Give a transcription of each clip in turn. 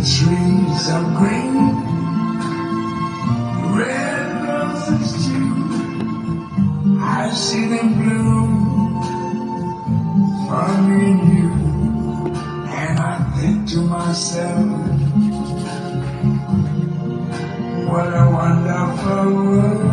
trees of green, red roses too. I see them bloom for me and you, and I think to myself, what a wonderful world.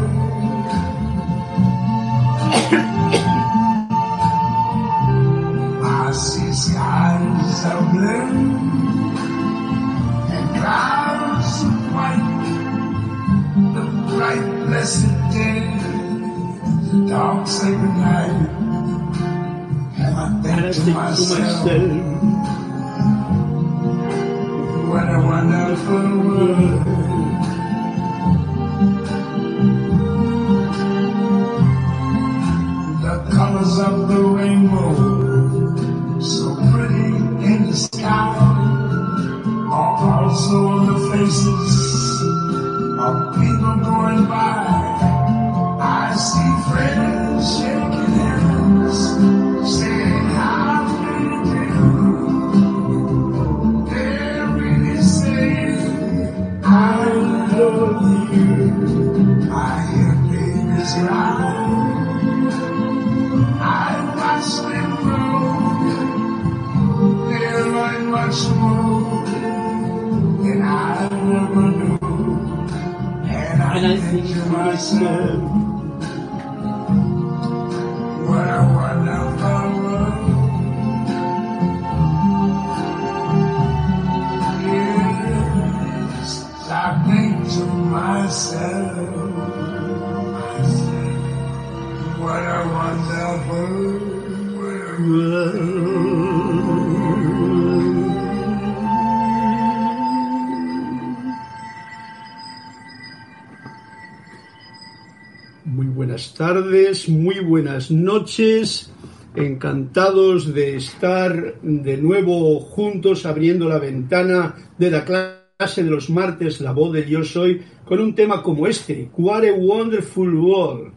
Muy buenas tardes, muy buenas noches. Encantados de estar de nuevo juntos abriendo la ventana de la clase de los martes, la voz del yo soy, con un tema como este, What a Wonderful World.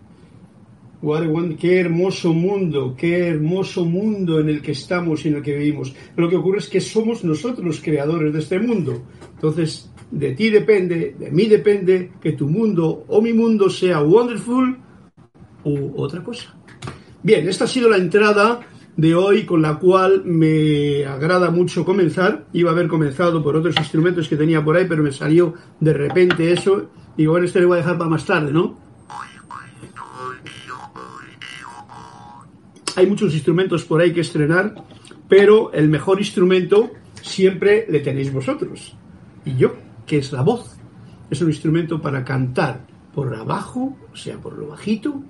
What a qué hermoso mundo, qué hermoso mundo en el que estamos y en el que vivimos. Lo que ocurre es que somos nosotros los creadores de este mundo. Entonces, de ti depende, de mí depende que tu mundo o mi mundo sea wonderful u otra cosa. Bien, esta ha sido la entrada de hoy con la cual me agrada mucho comenzar. Iba a haber comenzado por otros instrumentos que tenía por ahí, pero me salió de repente eso. Y bueno, este le voy a dejar para más tarde, ¿no? Hay muchos instrumentos por ahí que estrenar, pero el mejor instrumento siempre le tenéis vosotros. Y yo, que es la voz. Es un instrumento para cantar por abajo, o sea, por lo bajito,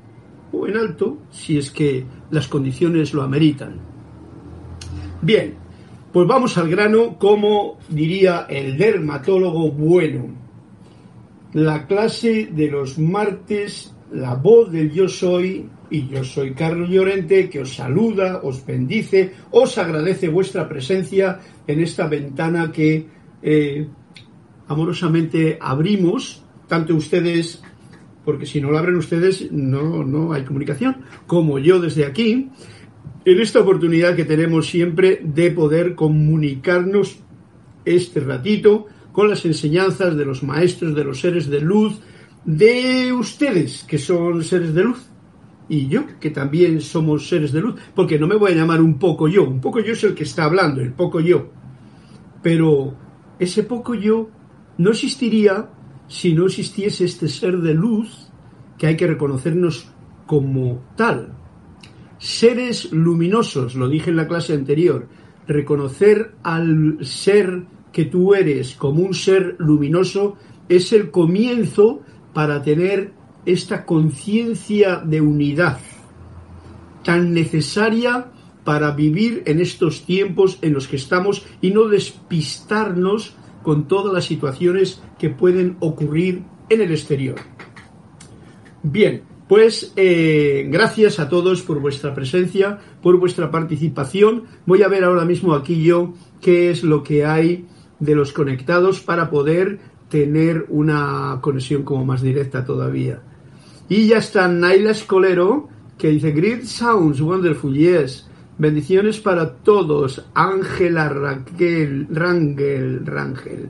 o en alto, si es que las condiciones lo ameritan. Bien, pues vamos al grano, como diría el dermatólogo bueno. La clase de los martes, la voz del yo soy, y yo soy Carlos Llorente, que os saluda, os bendice, os agradece vuestra presencia en esta ventana que eh, amorosamente abrimos, tanto ustedes, porque si no lo abren ustedes no, no hay comunicación, como yo desde aquí, en esta oportunidad que tenemos siempre de poder comunicarnos este ratito con las enseñanzas de los maestros, de los seres de luz, de ustedes, que son seres de luz, y yo, que también somos seres de luz, porque no me voy a llamar un poco yo, un poco yo es el que está hablando, el poco yo, pero ese poco yo no existiría si no existiese este ser de luz que hay que reconocernos como tal. Seres luminosos, lo dije en la clase anterior, reconocer al ser que tú eres como un ser luminoso es el comienzo para tener esta conciencia de unidad tan necesaria para vivir en estos tiempos en los que estamos y no despistarnos con todas las situaciones que pueden ocurrir en el exterior. Bien, pues eh, gracias a todos por vuestra presencia, por vuestra participación. Voy a ver ahora mismo aquí yo qué es lo que hay de los conectados para poder tener una conexión como más directa todavía. Y ya está Naila Escolero que dice Great sounds, wonderful, yes. Bendiciones para todos. Ángela Raquel, Rangel, Rangel.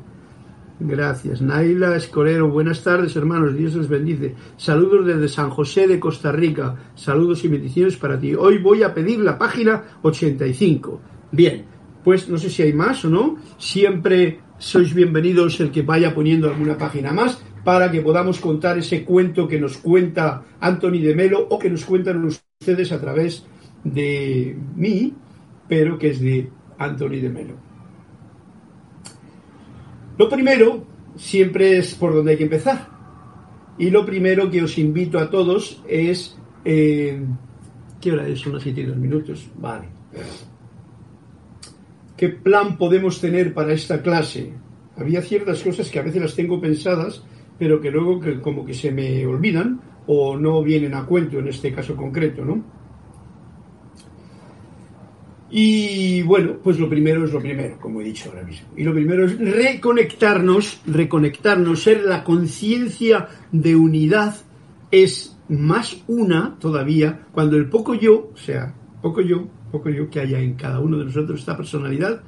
Gracias. Naila Escolero, buenas tardes hermanos, Dios les bendice. Saludos desde San José de Costa Rica. Saludos y bendiciones para ti. Hoy voy a pedir la página 85. Bien, pues no sé si hay más o no. Siempre sois bienvenidos el que vaya poniendo alguna página más para que podamos contar ese cuento que nos cuenta Anthony de Melo o que nos cuentan ustedes a través de mí, pero que es de Anthony de Melo. Lo primero siempre es por donde hay que empezar. Y lo primero que os invito a todos es... Eh, ¿Qué hora es? Las 7 y 2 minutos. Vale. ¿Qué plan podemos tener para esta clase? Había ciertas cosas que a veces las tengo pensadas, pero que luego que como que se me olvidan o no vienen a cuento en este caso concreto, ¿no? Y bueno, pues lo primero es lo primero, como he dicho ahora mismo. Y lo primero es reconectarnos, reconectarnos, ser la conciencia de unidad es más una todavía cuando el poco yo, o sea, poco yo, poco yo que haya en cada uno de nosotros esta personalidad,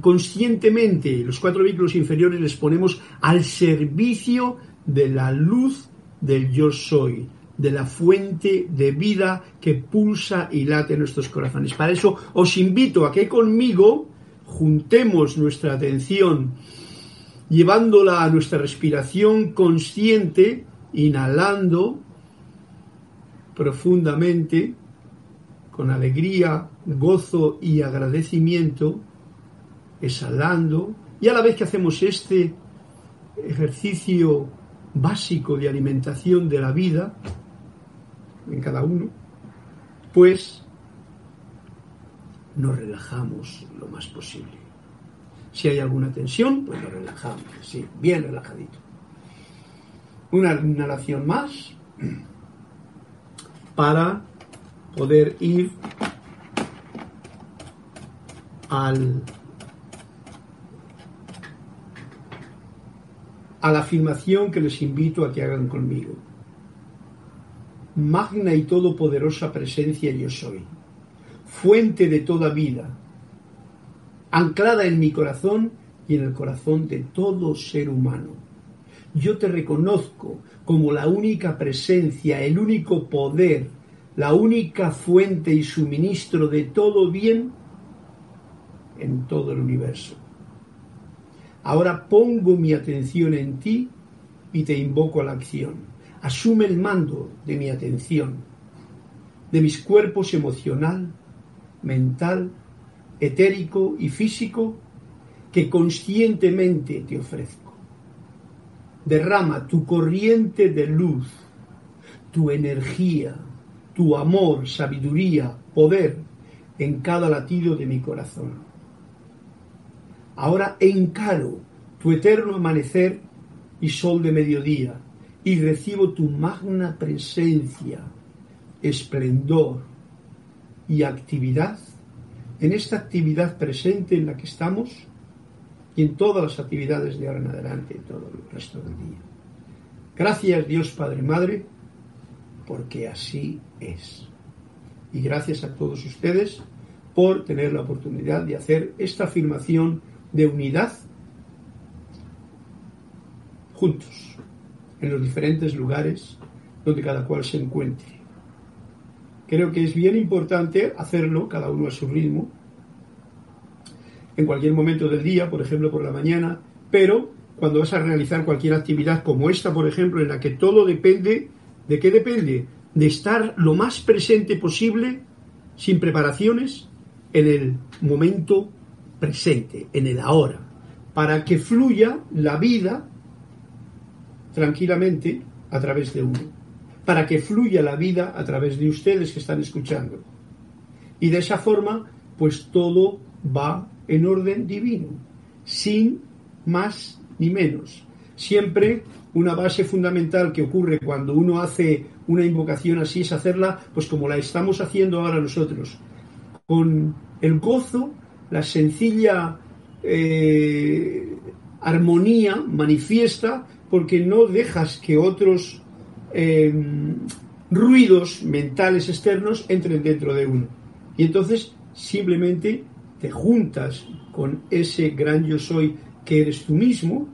conscientemente los cuatro vehículos inferiores les ponemos al servicio de la luz del yo soy, de la fuente de vida que pulsa y late nuestros corazones. Para eso os invito a que conmigo juntemos nuestra atención, llevándola a nuestra respiración consciente, inhalando profundamente, con alegría, gozo y agradecimiento, exhalando, y a la vez que hacemos este ejercicio básico de alimentación de la vida, en cada uno, pues nos relajamos lo más posible. Si hay alguna tensión, pues nos relajamos, sí, bien relajadito. Una inhalación más para poder ir al a la afirmación que les invito a que hagan conmigo magna y todopoderosa presencia yo soy, fuente de toda vida, anclada en mi corazón y en el corazón de todo ser humano. Yo te reconozco como la única presencia, el único poder, la única fuente y suministro de todo bien en todo el universo. Ahora pongo mi atención en ti y te invoco a la acción asume el mando de mi atención, de mis cuerpos emocional, mental, etérico y físico que conscientemente te ofrezco. Derrama tu corriente de luz, tu energía, tu amor, sabiduría, poder en cada latido de mi corazón. Ahora encaro tu eterno amanecer y sol de mediodía, y recibo tu magna presencia, esplendor y actividad en esta actividad presente en la que estamos y en todas las actividades de ahora en adelante, todo el resto del día. Gracias Dios Padre Madre, porque así es. Y gracias a todos ustedes por tener la oportunidad de hacer esta afirmación de unidad juntos en los diferentes lugares donde cada cual se encuentre. Creo que es bien importante hacerlo, cada uno a su ritmo, en cualquier momento del día, por ejemplo por la mañana, pero cuando vas a realizar cualquier actividad como esta, por ejemplo, en la que todo depende, ¿de qué depende? De estar lo más presente posible, sin preparaciones, en el momento presente, en el ahora, para que fluya la vida tranquilamente a través de uno, para que fluya la vida a través de ustedes que están escuchando. Y de esa forma, pues todo va en orden divino, sin más ni menos. Siempre una base fundamental que ocurre cuando uno hace una invocación así es hacerla, pues como la estamos haciendo ahora nosotros, con el gozo, la sencilla eh, armonía manifiesta porque no dejas que otros em, ruidos mentales externos entren dentro de uno. Y entonces simplemente te juntas con ese gran yo soy que eres tú mismo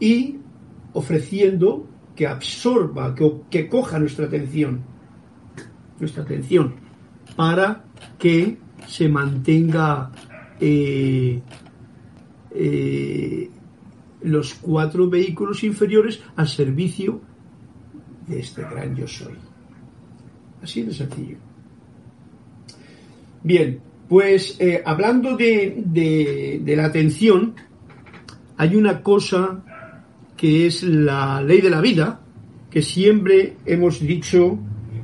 y ofreciendo que absorba, que, que coja nuestra atención, nuestra atención, para que se mantenga eh, eh, los cuatro vehículos inferiores al servicio de este gran yo soy. Así de sencillo. Bien, pues eh, hablando de, de, la atención, hay una cosa que es la ley de la vida, que siempre hemos dicho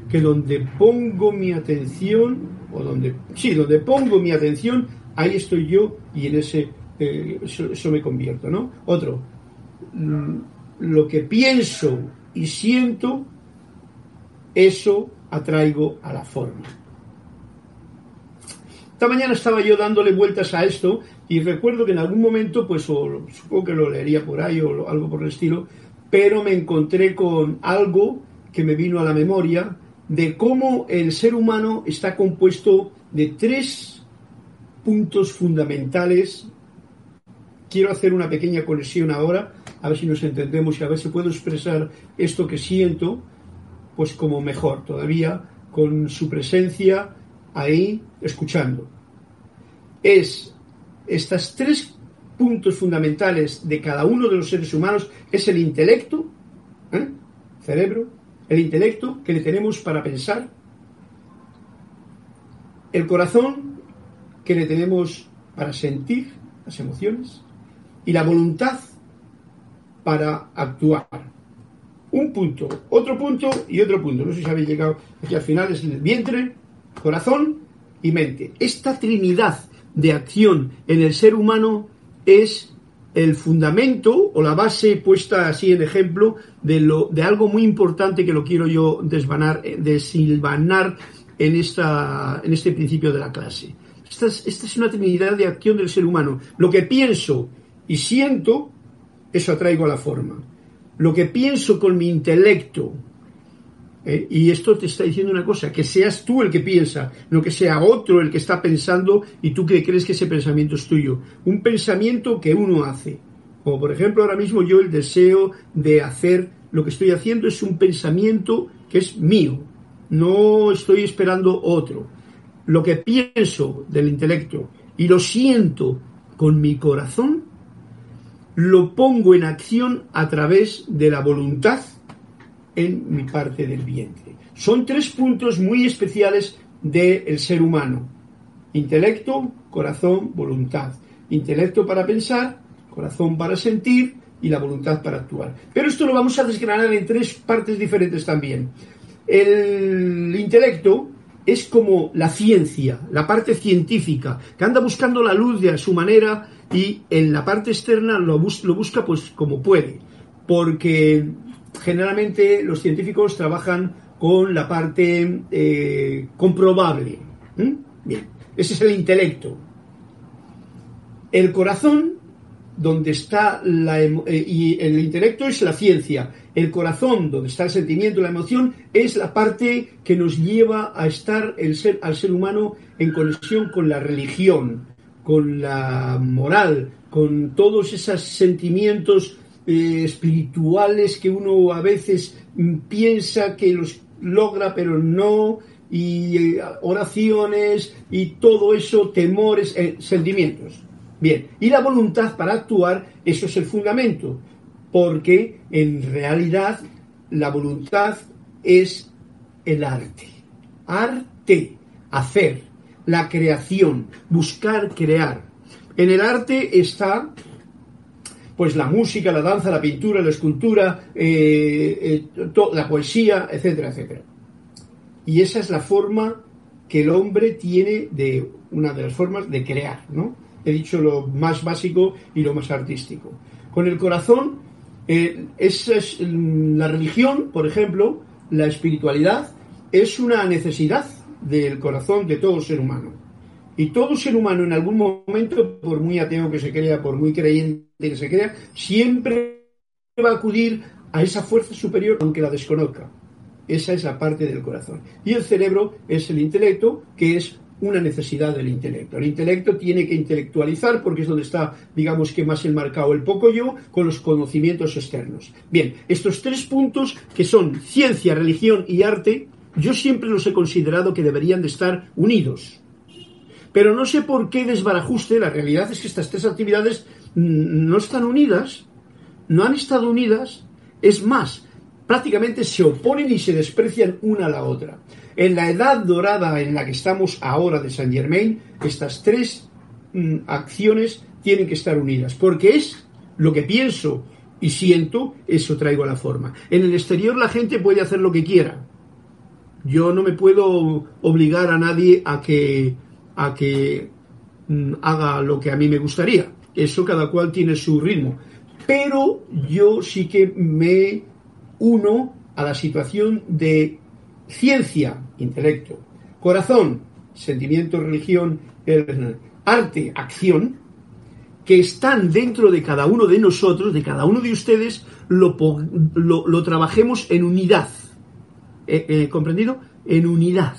que donde pongo mi atención, o donde, sí, donde pongo mi atención, ahí estoy yo y en ese, eh, eso, me convierto, ¿no? Otro, mm, lo que pienso y siento, eso atraigo a la forma. Esta mañana estaba yo dándole vueltas a esto y recuerdo que en algún momento, pues o, supongo que lo leería por ahí o algo por el estilo, pero me encontré con algo que me vino a la memoria de cómo el ser humano está compuesto de tres puntos fundamentales. Quiero hacer una pequeña conexión ahora, a ver si nos entendemos y a ver si puedo expresar esto que siento, pues como mejor todavía, con su presencia ahí escuchando. Es estas tres puntos fundamentales de cada uno de los seres humanos, es el intelecto, ¿eh? cerebro, el intelecto que le tenemos para pensar, el corazón que le tenemos para sentir las emociones y la voluntad para actuar. Un punto, otro punto y otro punto. No sé si habéis llegado aquí al final, es el vientre, corazón y mente. Esta trinidad de acción en el ser humano es el fundamento o la base puesta así en ejemplo de, lo, de algo muy importante que lo quiero yo desvanar, eh, desilvanar en, esta, en este principio de la clase. Esta es, esta es una trinidad de acción del ser humano. Lo que pienso y siento, eso atraigo a la forma. Lo que pienso con mi intelecto, eh, y esto te está diciendo una cosa, que seas tú el que piensa, no que sea otro el que está pensando y tú que crees que ese pensamiento es tuyo. Un pensamiento que uno hace. Como por ejemplo ahora mismo yo el deseo de hacer lo que estoy haciendo es un pensamiento que es mío. No estoy esperando otro. Lo que pienso del intelecto y lo siento con mi corazón, lo pongo en acción a través de la voluntad en mi parte del vientre. Son tres puntos muy especiales del ser humano. Intelecto, corazón, voluntad. Intelecto para pensar, corazón para sentir y la voluntad para actuar. Pero esto lo vamos a desgranar en tres partes diferentes también. El intelecto es como la ciencia, la parte científica, que anda buscando la luz de a su manera y en la parte externa lo, lo busca pues como puede, porque generalmente los científicos trabajan con la parte eh, comprobable. Bien, ese es el intelecto. El corazón, donde está la eh, y el intelecto es la ciencia. El corazón, donde está el sentimiento, la emoción, es la parte que nos lleva a estar el ser, al ser humano en conexión con la religión, con la moral, con todos esos sentimientos eh, espirituales que uno a veces piensa que los logra pero no, y eh, oraciones y todo eso, temores, eh, sentimientos. Bien, y la voluntad para actuar, eso es el fundamento, porque en realidad la voluntad es el arte. Arte, hacer, la creación, buscar crear. En el arte está pues la música, la danza, la pintura, la escultura, eh, eh, la poesía, etcétera, etcétera. Y esa es la forma que el hombre tiene de una de las formas de crear, ¿no? He dicho lo más básico y lo más artístico. Con el corazón, eh, es la religión, por ejemplo, la espiritualidad, es una necesidad del corazón de todo ser humano. Y todo ser humano en algún momento, por muy ateo que se crea, por muy creyente que se crea, siempre va a acudir a esa fuerza superior aunque la desconozca. Esa es la parte del corazón. Y el cerebro es el intelecto, que es una necesidad del intelecto. El intelecto tiene que intelectualizar porque es donde está, digamos que más enmarcado el poco yo con los conocimientos externos. Bien, estos tres puntos que son ciencia, religión y arte, yo siempre los he considerado que deberían de estar unidos. Pero no sé por qué desbarajuste, la realidad es que estas tres actividades no están unidas, no han estado unidas, es más, prácticamente se oponen y se desprecian una a la otra. En la edad dorada en la que estamos ahora de Saint Germain, estas tres mm, acciones tienen que estar unidas, porque es lo que pienso y siento, eso traigo a la forma. En el exterior la gente puede hacer lo que quiera. Yo no me puedo obligar a nadie a que, a que mm, haga lo que a mí me gustaría. Eso cada cual tiene su ritmo. Pero yo sí que me uno a la situación de ciencia, intelecto, corazón, sentimiento, religión, arte, acción, que están dentro de cada uno de nosotros, de cada uno de ustedes, lo, lo, trabajemos en unidad. Eh, eh, ¿Comprendido? En unidad,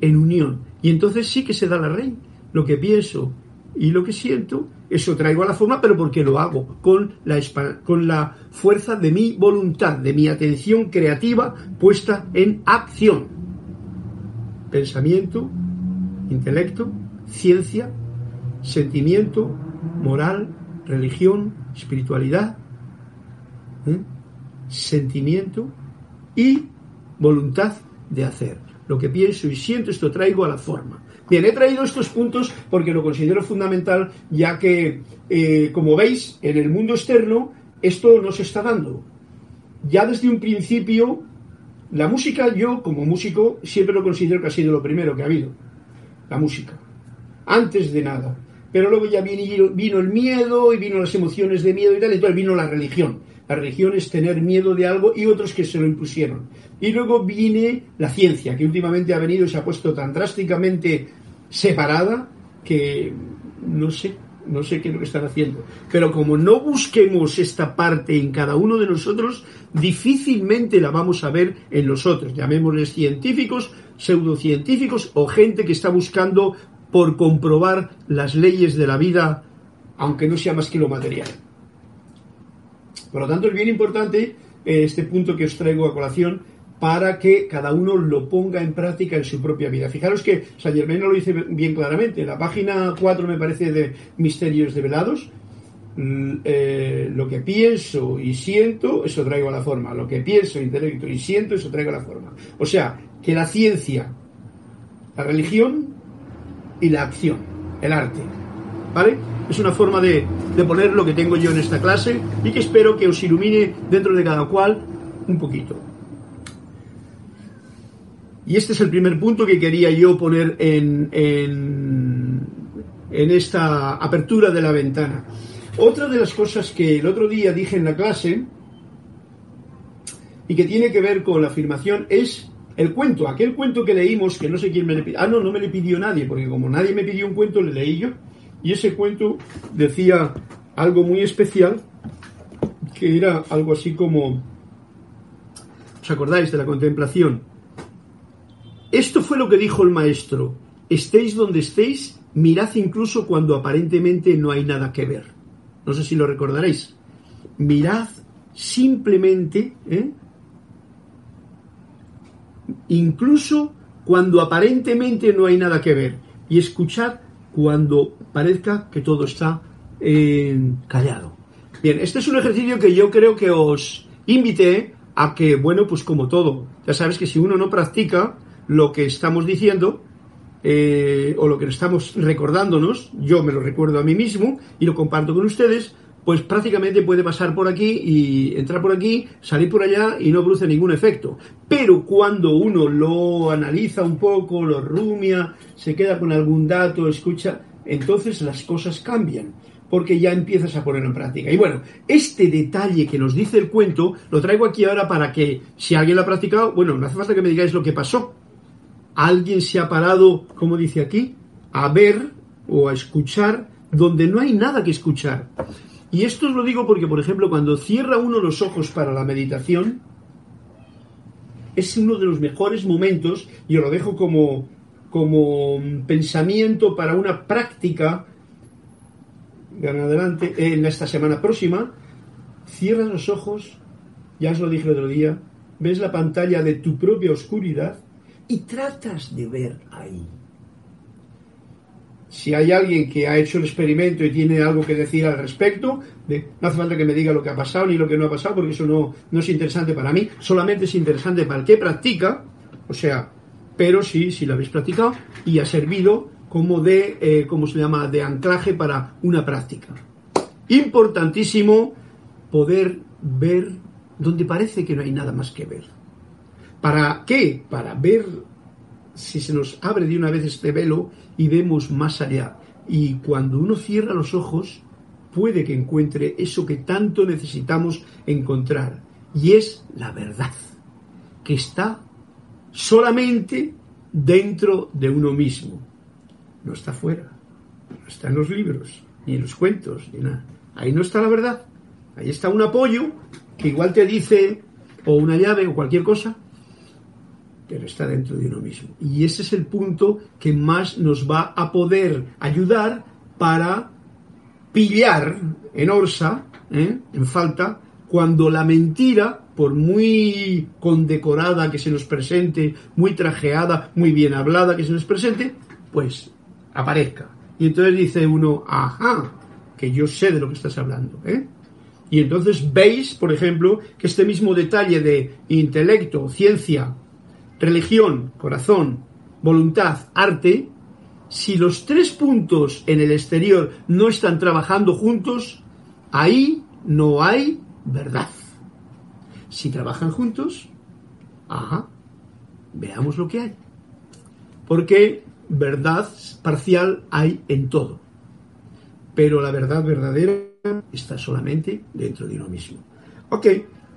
en unión. Y entonces sí que se da la rey. Lo que pienso y lo que siento eso traigo a la forma, pero porque lo hago con la, fuerza de mi voluntad, de mi atención creativa puesta en acción. Pensamiento, intelecto, ciencia, sentimiento, moral, religión, espiritualidad, ¿eh? sentimiento y voluntad de hacer. Lo que pienso y siento, esto traigo a la forma. Bien, he traído estos puntos porque lo considero fundamental, ya que, eh, como veis, en el mundo externo esto no se está dando. Ya desde un principio, la música, yo como músico, siempre lo considero que ha sido lo primero que ha habido. La música. Antes de nada. Pero luego ya vino, el miedo y vino las emociones de miedo y tal, y entonces vino la religión. La religión es tener miedo de algo y otros que se lo impusieron. Y luego viene la ciencia, que últimamente ha venido y se ha puesto tan drásticamente separada que no sé, no sé qué es lo que están haciendo. Pero como no busquemos esta parte en cada uno de nosotros, difícilmente la vamos a ver en nosotros. Llamémosles científicos, pseudocientíficos o gente que está buscando por comprobar las leyes de la vida, aunque no sea más que lo material. Por lo tanto, es bien importante eh, este punto que os traigo a colación para que cada uno lo ponga en práctica en su propia vida. Fijaros que San Germain lo dice bien claramente. En la página 4, me parece, de Misterios Develados, mm, eh, lo que pienso y siento, eso traigo a la forma. Lo que pienso, intelecto y siento, eso traigo a la forma. O sea, que la ciencia, la religión y la acción, el arte. ¿Vale? Es una forma de, de poner lo que tengo yo en esta clase y que espero que os ilumine dentro de cada cual un poquito. Y este es el primer punto que quería yo poner en, en, en esta apertura de la ventana. Otra de las cosas que el otro día dije en la clase y que tiene que ver con la afirmación es el cuento, aquel cuento que leímos, que no sé quién me le pidió. Ah, no, no me le pidió nadie, porque como nadie me pidió un cuento, le leí yo. Y ese cuento decía algo muy especial, que era algo así como, ¿os acordáis de la contemplación? Esto fue lo que dijo el maestro. Estéis donde estéis, mirad incluso cuando aparentemente no hay nada que ver. No sé si lo recordaréis. Mirad simplemente, ¿eh? incluso cuando aparentemente no hay nada que ver. Y escuchad cuando parezca que todo está eh, callado. Bien, este es un ejercicio que yo creo que os invité a que, bueno, pues como todo, ya sabes que si uno no practica, lo que estamos diciendo eh, o lo que estamos recordándonos, yo me lo recuerdo a mí mismo y lo comparto con ustedes, pues prácticamente puede pasar por aquí y entrar por aquí, salir por allá y no produce ningún efecto. Pero cuando uno lo analiza un poco, lo rumia, se queda con algún dato, escucha, entonces las cosas cambian porque ya empiezas a ponerlo en práctica. Y bueno, este detalle que nos dice el cuento lo traigo aquí ahora para que si alguien lo ha practicado, bueno, no hace falta que me digáis lo que pasó, alguien se ha parado, como dice aquí, a ver o a escuchar donde no hay nada que escuchar. Y esto os lo digo porque, por ejemplo, cuando cierra uno los ojos para la meditación, es uno de los mejores momentos, y os lo dejo como, como pensamiento para una práctica adelante en esta semana próxima cierras los ojos ya os lo dije el otro día ves la pantalla de tu propia oscuridad y tratas de ver ahí si hay alguien que ha hecho el experimento y tiene algo que decir al respecto, no hace falta que me diga lo que ha pasado ni lo que no ha pasado, porque eso no, no es interesante para mí, solamente es interesante para el que practica, o sea, pero sí, si lo habéis practicado y ha servido como de, eh, ¿cómo se llama?, de anclaje para una práctica. Importantísimo poder ver donde parece que no hay nada más que ver. ¿Para qué? Para ver si se nos abre de una vez este velo y vemos más allá. Y cuando uno cierra los ojos, puede que encuentre eso que tanto necesitamos encontrar. Y es la verdad, que está solamente dentro de uno mismo. No está fuera, no está en los libros, ni en los cuentos, ni nada. Ahí no está la verdad. Ahí está un apoyo que igual te dice, o una llave, o cualquier cosa, pero está dentro de uno mismo. Y ese es el punto que más nos va a poder ayudar para pillar en orsa, ¿eh? en falta, cuando la mentira, por muy condecorada que se nos presente, muy trajeada, muy bien hablada que se nos presente, pues aparezca. Y entonces dice uno, ajá, que yo sé de lo que estás hablando. ¿eh? Y entonces veis, por ejemplo, que este mismo detalle de intelecto, ciencia, religión, corazón, voluntad, arte, si los tres puntos en el exterior no están trabajando juntos, ahí no hay verdad. Si trabajan juntos, veamos lo que hay. Porque verdad parcial hay en todo. Pero la verdad verdadera está solamente dentro de uno mismo. Ok,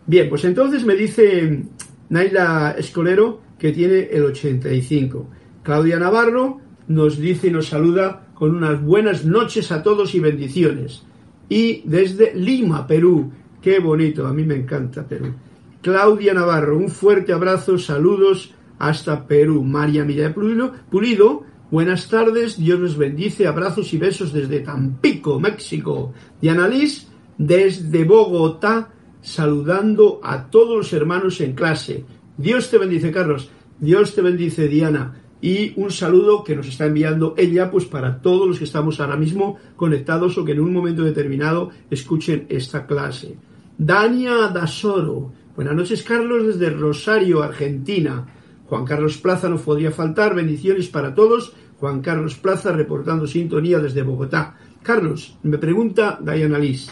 bien, pues entonces me dice Naila Escolero que tiene el 85. Claudia Navarro nos dice y nos saluda con unas buenas noches a todos y bendiciones. Y desde Lima, Perú. Qué bonito, a mí me encanta Perú. Claudia Navarro, un fuerte abrazo, saludos hasta Perú. María Milla Pulido, Pulido buenas tardes, Dios les bendice, abrazos y besos desde Tampico, México. Diana Liz, desde Bogotá, saludando a todos los hermanos en clase. Dios te bendice, Carlos. Dios te bendice, Diana. Y un saludo que nos está enviando ella, pues para todos los que estamos ahora mismo conectados o que en un momento determinado escuchen esta clase. Dania Dasoro. Buenas noches, Carlos, desde Rosario, Argentina. Juan Carlos Plaza no podría faltar. Bendiciones para todos. Juan Carlos Plaza reportando sintonía desde Bogotá. Carlos, me pregunta Diana Liz.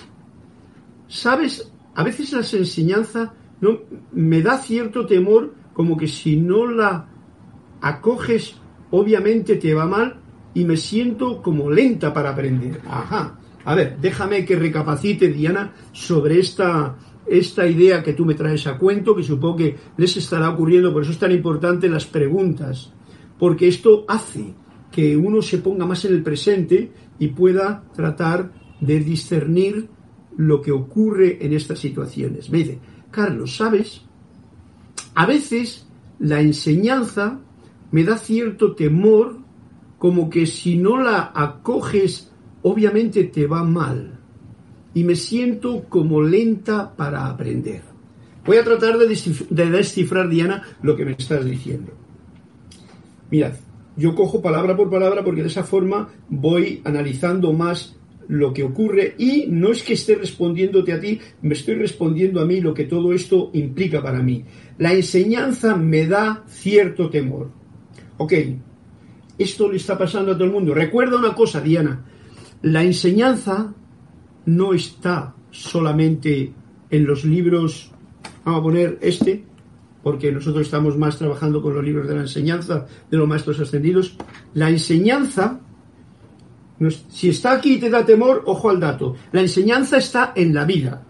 ¿Sabes? A veces las enseñanzas no, me da cierto temor como que si no la acoges, obviamente te va mal y me siento como lenta para aprender. Ajá. A ver, déjame que recapacite, Diana, sobre esta, esta idea que tú me traes a cuento, que supongo que les estará ocurriendo, por eso es tan importante las preguntas, porque esto hace que uno se ponga más en el presente y pueda tratar de discernir lo que ocurre en estas situaciones. Me dice, Carlos, ¿sabes? A veces la enseñanza me da cierto temor, como que si no la acoges, obviamente te va mal. Y me siento como lenta para aprender. Voy a tratar de descifrar, Diana, lo que me estás diciendo. Mirad, yo cojo palabra por palabra porque de esa forma voy analizando más lo que ocurre y no es que esté respondiéndote a ti, me estoy respondiendo a mí lo que todo esto implica para mí. La enseñanza me da cierto temor. Ok, esto le está pasando a todo el mundo. Recuerda una cosa, Diana, la enseñanza no está solamente en los libros, vamos a poner este, porque nosotros estamos más trabajando con los libros de la enseñanza de los maestros ascendidos. La enseñanza si está aquí y te da temor, ojo al dato. La enseñanza está en la vida.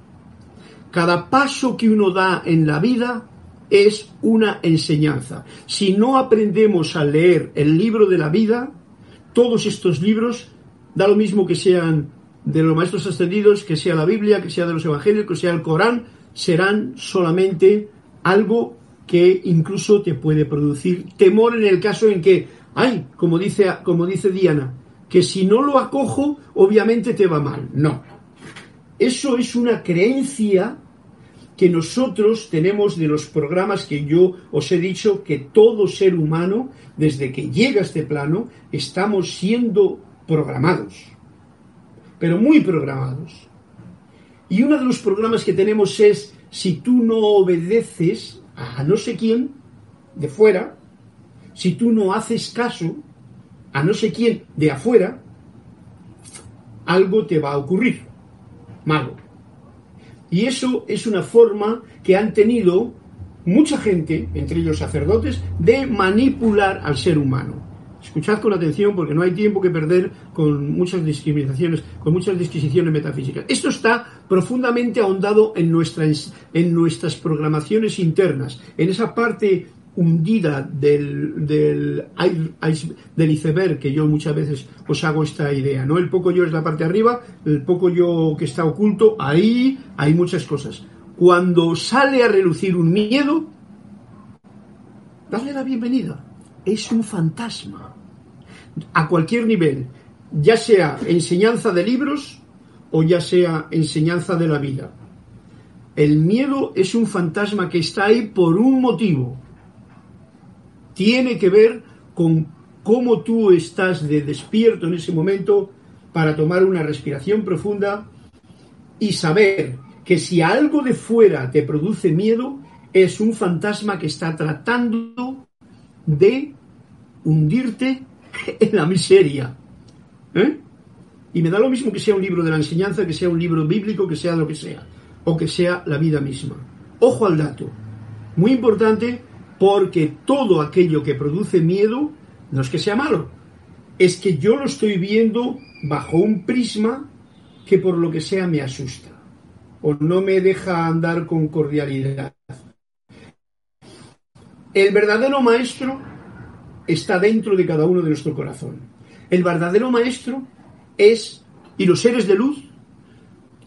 Cada paso que uno da en la vida es una enseñanza. Si no aprendemos a leer el libro de la vida, todos estos libros, da lo mismo que sean de los maestros ascendidos, que sea la Biblia, que sea de los evangelios, que sea el Corán, serán solamente algo que incluso te puede producir temor en el caso en que ay, como dice, como dice Diana, que si no lo acojo, obviamente te va mal. No. Eso es una creencia que nosotros tenemos de los programas que yo os he dicho que todo ser humano, desde que llega a este plano, estamos siendo programados. Pero muy programados. Y uno de los programas que tenemos es, si tú no obedeces a no sé quién de fuera, si tú no haces caso a no sé quién de afuera, algo te va a ocurrir malo. Y eso es una forma que han tenido mucha gente, entre ellos sacerdotes, de manipular al ser humano. Escuchad con atención porque no hay tiempo que perder con muchas discriminaciones, con muchas disquisiciones metafísicas. Esto está profundamente ahondado en, nuestras, en nuestras programaciones internas, en esa parte hundida del, del, del, iceberg, que yo muchas veces os hago esta idea, ¿no? El poco yo es la parte arriba, el poco yo que está oculto, ahí hay muchas cosas. Cuando sale a relucir un miedo, dale la bienvenida. Es un fantasma. A cualquier nivel, ya sea enseñanza de libros o ya sea enseñanza de la vida. El miedo es un fantasma que está ahí por un motivo tiene que ver con cómo tú estás de despierto en ese momento para tomar una respiración profunda y saber que si algo de fuera te produce miedo, es un fantasma que está tratando de hundirte en la miseria. ¿Eh? Y me da lo mismo que sea un libro de la enseñanza, que sea un libro bíblico, que sea lo que sea, o que sea la vida misma. Ojo al dato. Muy importante porque todo aquello que produce miedo no es que sea malo, es que yo lo estoy viendo bajo un prisma que por lo que sea me asusta o no me deja andar con cordialidad. El verdadero maestro está dentro de cada uno de nuestro corazón. El verdadero maestro es, y los seres de luz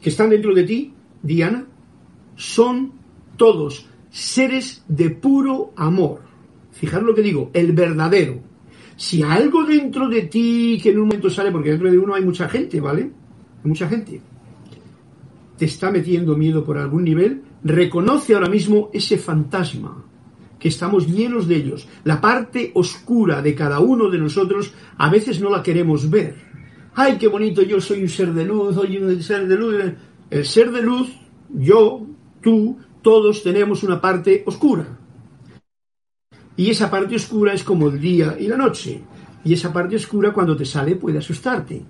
que están dentro de ti, Diana, son todos seres de puro amor. Fijaros lo que digo, el verdadero. Si algo dentro de ti que en un momento sale, porque dentro de uno hay mucha gente, ¿vale? Hay mucha gente. Te está metiendo miedo por algún nivel, reconoce ahora mismo ese fantasma, que estamos llenos de ellos. La parte oscura de cada uno de nosotros a veces no la queremos ver. Ay, qué bonito, yo soy un ser de luz, soy un ser de luz. El ser de luz, yo, tú, todos tenemos una parte oscura. Y esa parte oscura es como el día y la noche. Y esa parte oscura cuando te sale puede asustarte.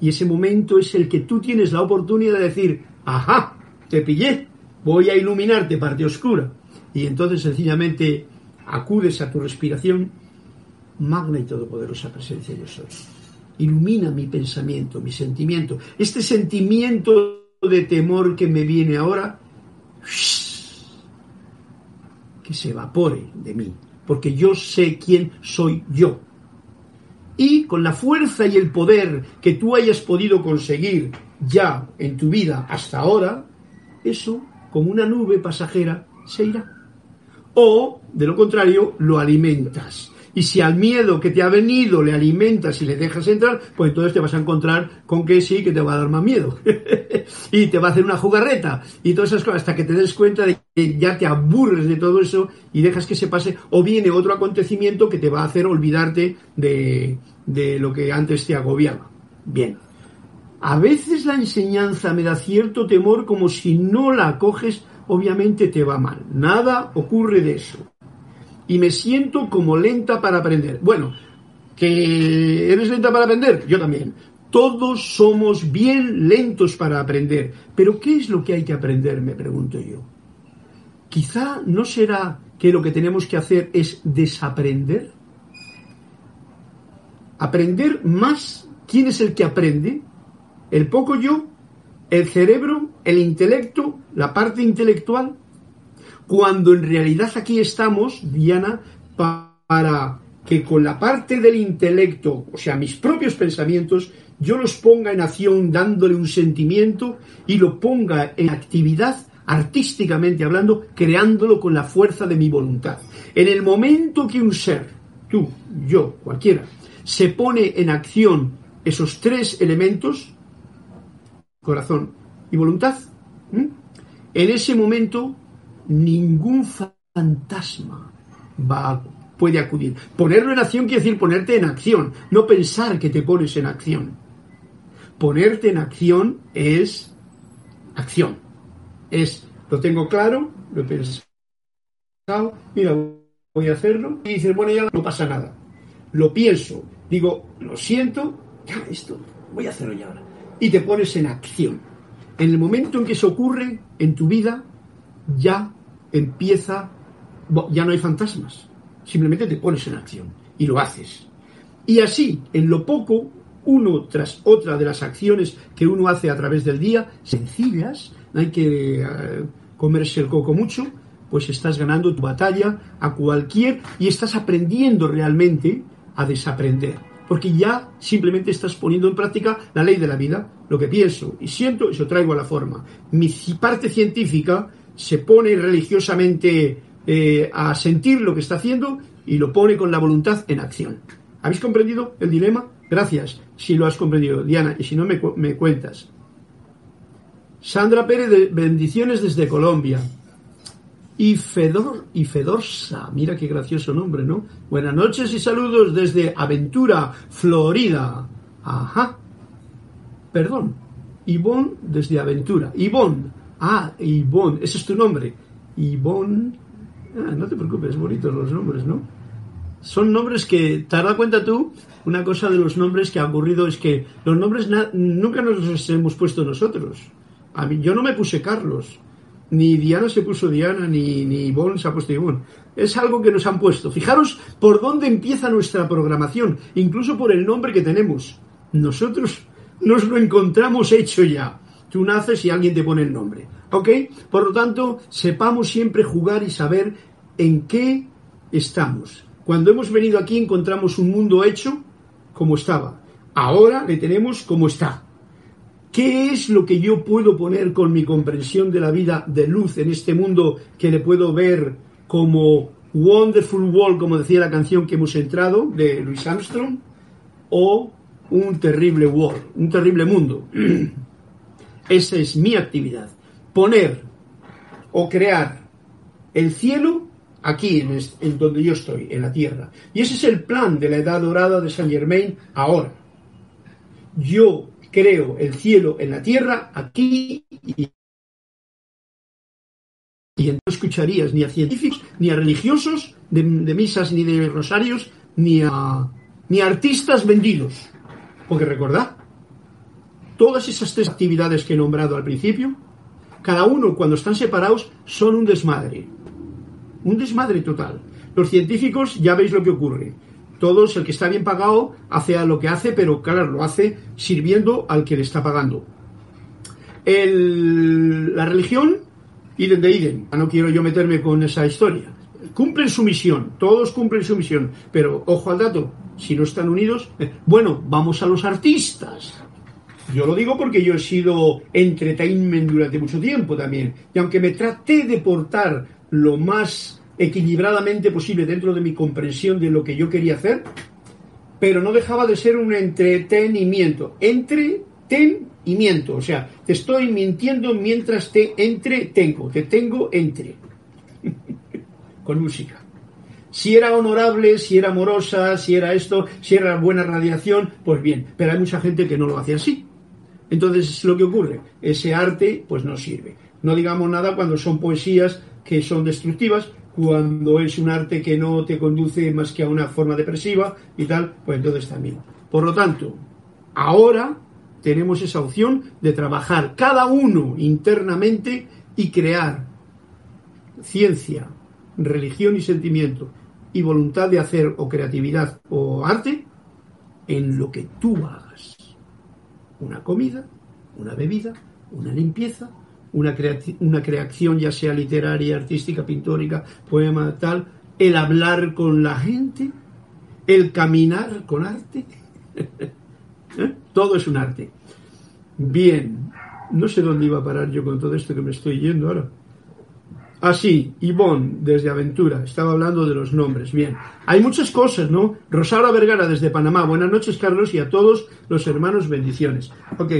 Y ese momento es el que tú tienes la oportunidad de decir, ajá, te pillé, voy a iluminarte parte oscura. Y entonces sencillamente acudes a tu respiración, magna y todopoderosa presencia yo soy. Ilumina mi pensamiento, mi sentimiento. Este sentimiento de temor que me viene ahora, se evapore de mí, porque yo sé quién soy yo. Y con la fuerza y el poder que tú hayas podido conseguir ya en tu vida hasta ahora, eso, como una nube pasajera, se irá. O, de lo contrario, lo alimentas y si al miedo que te ha venido le alimentas y le dejas entrar, pues entonces te vas a encontrar con que sí, que te va a dar más miedo. y te va a hacer una jugarreta y todas esas cosas hasta que te des cuenta de que ya te aburres de todo eso y dejas que se pase. O viene otro acontecimiento que te va a hacer olvidarte de, de lo que antes te agobiaba. Bien. A veces la enseñanza me da cierto temor como si no la coges, obviamente te va mal. Nada ocurre de eso y me siento como lenta para aprender. Bueno, que eres lenta para aprender, yo también. Todos somos bien lentos para aprender. Pero ¿qué es lo que hay que aprender? Me pregunto yo. Quizá no será que lo que tenemos que hacer es desaprender. Aprender más. ¿Quién es el que aprende? ¿El poco yo? ¿El cerebro? ¿El intelecto? ¿La parte intelectual? Cuando en realidad aquí estamos, Diana, para que con la parte del intelecto, o sea, mis propios pensamientos, yo los ponga en acción dándole un sentimiento y lo ponga en actividad artísticamente hablando, creándolo con la fuerza de mi voluntad. En el momento que un ser tú, yo, cualquiera, se pone en acción esos tres elementos, corazón y voluntad, en ese momento ningún fantasma va puede acudir. Ponerlo en acción quiere decir ponerte en acción, no pensar que te pones en acción. Ponerte en acción es acción. Es, lo tengo claro, lo he pensado, mira, voy a hacerlo, y dices, bueno, ya no pasa nada. Lo pienso, digo, lo siento, ya esto, voy a hacerlo ya ahora. Y te pones en acción. En el momento en que eso ocurre en tu vida, ya empieza, ya no hay fantasmas. Simplemente te pones en acción y lo haces. Y así, en lo poco, uno tras otra de las acciones que uno hace a través del día, sencillas, no hay que eh, comerse el coco mucho, pues estás ganando tu batalla a cualquier y estás aprendiendo realmente a desaprender. Porque ya simplemente estás poniendo en práctica la ley de la vida, lo que pienso y siento, eso traigo a la forma. Mi parte científica se pone religiosamente eh, a sentir lo que está haciendo y lo pone con la voluntad en acción. ¿Habéis comprendido el dilema? Gracias, si lo has comprendido, Diana, y si no me, cuentas. Sandra Pérez, de bendiciones desde Colombia. Y Fedor y Fedorsa, mira qué gracioso nombre, ¿no? Buenas noches y saludos desde Aventura, Florida. Ajá. Perdón. Ivonne desde Aventura. Ivonne. Ah, Ivonne, ese es tu nombre. Ivonne. Ah, no te preocupes, bonitos los nombres, ¿no? Son nombres que, ¿te has cuenta tú? Una cosa de los nombres que ha ocurrido es que los nombres nunca nos los hemos puesto nosotros. A mí, yo no me puse Carlos, ni Diana se puso Diana, ni, ni Ivonne se ha puesto Ivonne. Es algo que nos han puesto. Fijaros por dónde empieza nuestra programación, incluso por el nombre que tenemos. Nosotros nos lo encontramos hecho ya. Tú naces y alguien te pone el nombre. ¿Ok? Por lo tanto, sepamos siempre jugar y saber en qué estamos. Cuando hemos venido aquí encontramos un mundo hecho como estaba. Ahora le tenemos como está. ¿Qué es lo que yo puedo poner con mi comprensión de la vida de luz en este mundo que le puedo ver como Wonderful World, como decía la canción que hemos entrado de Louis Armstrong, o un terrible world, un terrible mundo? Esa es mi actividad poner o crear el cielo aquí en, donde yo estoy, en la tierra. Y ese es el plan de la edad dorada de Saint Germain ahora. Yo creo el cielo en la tierra aquí y, y no escucharías ni a científicos, ni a religiosos de, misas, ni de rosarios, ni a, ni a artistas vendidos. Porque recordad, todas esas tres actividades que he nombrado al principio, cada uno cuando están separados son un desmadre. Un desmadre total. Los científicos ya veis lo que ocurre. Todos, el que está bien pagado, hace lo que hace, pero claro, lo hace sirviendo al que le está pagando. la religión, idem de idem. No quiero yo meterme con esa historia. Cumplen su misión, todos cumplen su misión, pero ojo al dato, si no están unidos, eh, bueno, vamos a los artistas. Yo lo digo porque yo he sido entertainment durante mucho tiempo también. Y aunque me traté de portar lo más equilibradamente posible dentro de mi comprensión de lo que yo quería hacer, pero no dejaba de ser un entretenimiento. Entretenimiento. O sea, te estoy mintiendo mientras te entretengo. Te tengo entre. Con música. Si era honorable, si era amorosa, si era esto, si era buena radiación, pues bien. Pero hay mucha gente que no lo hace así. Entonces, es lo que ocurre, ese arte pues no sirve. No digamos nada cuando son poesías que son destructivas, cuando es un arte que no te conduce más que a una forma depresiva y tal, pues entonces también. Por lo tanto, ahora tenemos esa opción de trabajar cada uno internamente y crear ciencia, religión y sentimiento y voluntad de hacer o creatividad o arte en lo que tú hagas una comida, una bebida, una limpieza, una, una creación ya sea literaria, artística, pintórica, poema, tal, el hablar con la gente, el caminar con arte. ¿Eh? Todo es un arte. Bien, no sé dónde iba a parar yo con todo esto que me estoy yendo ahora. Así, Ivonne, desde Aventura, estaba hablando de los nombres. Bien, hay muchas cosas, ¿no? Rosaura Vergara, desde Panamá. Buenas noches, Carlos, y a todos los hermanos, bendiciones. Ok,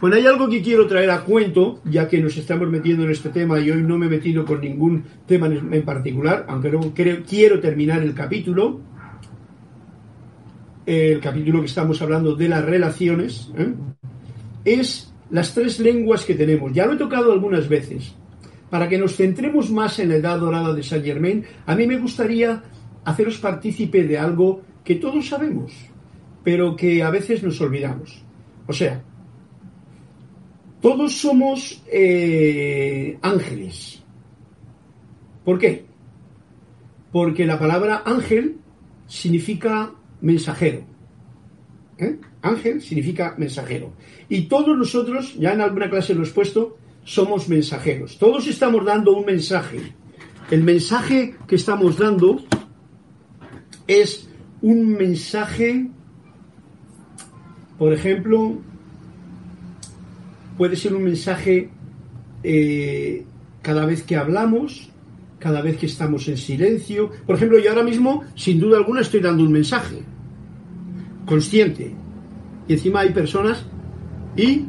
bueno, hay algo que quiero traer a cuento, ya que nos estamos metiendo en este tema y hoy no me he metido con ningún tema en particular, aunque luego quiero terminar el capítulo. El capítulo que estamos hablando de las relaciones. ¿eh? Es las tres lenguas que tenemos. Ya lo he tocado algunas veces para que nos centremos más en la edad dorada de Saint Germain, a mí me gustaría haceros partícipe de algo que todos sabemos, pero que a veces nos olvidamos. O sea, todos somos eh, ángeles. ¿Por qué? Porque la palabra ángel significa mensajero. ¿Eh? Ángel significa mensajero. Y todos nosotros, ya en alguna clase lo he expuesto, somos mensajeros. Todos estamos dando un mensaje. El mensaje que estamos dando es un mensaje, por ejemplo, puede ser un mensaje eh, cada vez que hablamos, cada vez que estamos en silencio. Por ejemplo, yo ahora mismo, sin duda alguna, estoy dando un mensaje consciente. Y encima hay personas y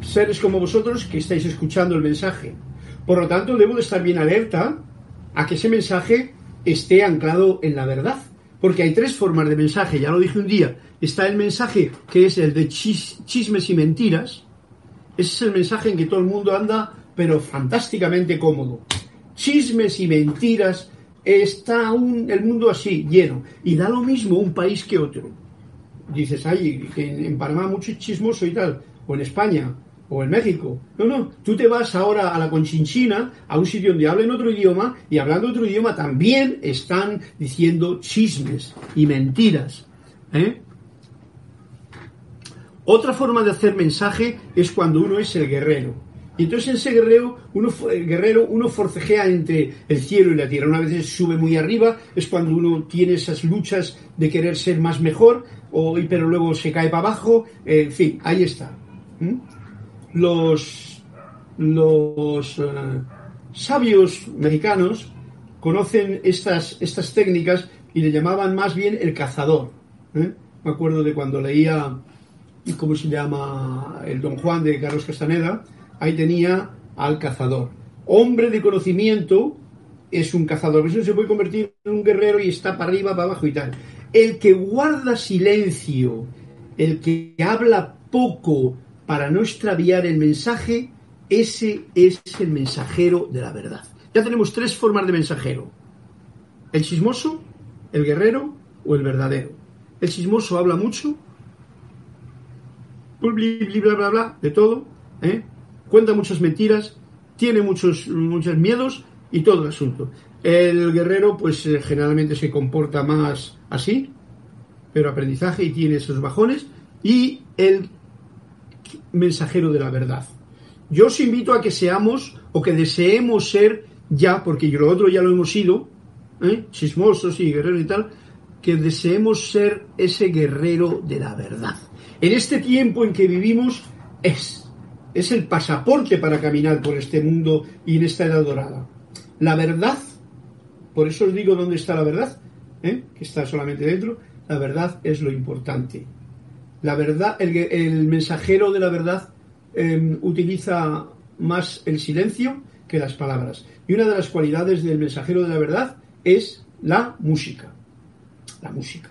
seres como vosotros que estáis escuchando el mensaje. Por lo tanto, debo de estar bien alerta a que ese mensaje esté anclado en la verdad. Porque hay tres formas de mensaje, ya lo dije un día. Está el mensaje que es el de chismes y mentiras. Ese es el mensaje en que todo el mundo anda, pero fantásticamente cómodo. Chismes y mentiras, está el mundo así, lleno. Y da lo mismo un país que otro. Dices, ay, que en Panamá mucho chismoso y tal, o en España, o en México. No, no, tú te vas ahora a la Conchinchina, a un sitio donde hablen otro idioma, y hablando otro idioma también están diciendo chismes y mentiras. ¿eh? Otra forma de hacer mensaje es cuando uno es el guerrero. Y entonces ese guerrero uno, guerrero, uno forcejea entre el cielo y la tierra. Una vez sube muy arriba, es cuando uno tiene esas luchas de querer ser más mejor, o, pero luego se cae para abajo. en fin, ahí está los, los eh, sabios mexicanos conocen estas, estas técnicas y le llamaban más bien el cazador. ¿eh? Me acuerdo de cuando leía, ¿cómo se llama? El Don Juan de Carlos Castaneda, ahí tenía al cazador. Hombre de conocimiento es un cazador, eso se puede convertir en un guerrero y está para arriba, para abajo y tal. El que guarda silencio, el que habla poco, para no extraviar el mensaje, ese es el mensajero de la verdad. Ya tenemos tres formas de mensajero. El chismoso, el guerrero o el verdadero. El chismoso habla mucho, bla, bla, bla, bla, de todo, ¿eh? cuenta muchas mentiras, tiene muchos, muchos miedos y todo el asunto. El guerrero, pues eh, generalmente se comporta más así, pero aprendizaje y tiene esos bajones. Y el mensajero de la verdad. Yo os invito a que seamos o que deseemos ser ya, porque lo otro ya lo hemos sido, ¿eh? chismosos y guerreros y tal, que deseemos ser ese guerrero de la verdad. En este tiempo en que vivimos es, es el pasaporte para caminar por este mundo y en esta edad dorada. La verdad, por eso os digo dónde está la verdad, ¿eh? que está solamente dentro, la verdad es lo importante. La verdad, el, mensajero de la verdad em, utiliza más el silencio que las palabras. Y una de las cualidades del mensajero de la verdad es la música. La música.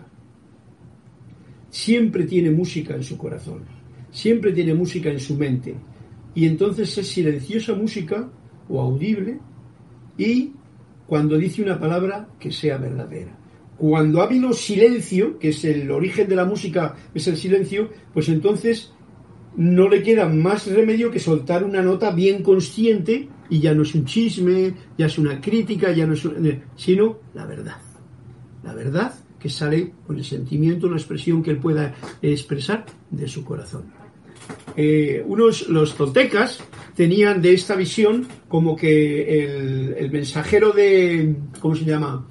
Siempre tiene música en su corazón. Siempre tiene música en su mente. Y entonces es silenciosa música o audible y cuando dice una palabra que sea verdadera. Cuando ha habido silencio, que es el origen de la música, es el silencio, pues entonces no le queda más remedio que soltar una nota bien consciente y ya no es un chisme, ya es una crítica, ya no es eh, sino la verdad. La verdad que sale con el sentimiento, una expresión que él pueda expresar de su corazón. Eh, unos, los toltecas, tenían de esta visión como que el mensajero de, ¿cómo se llama?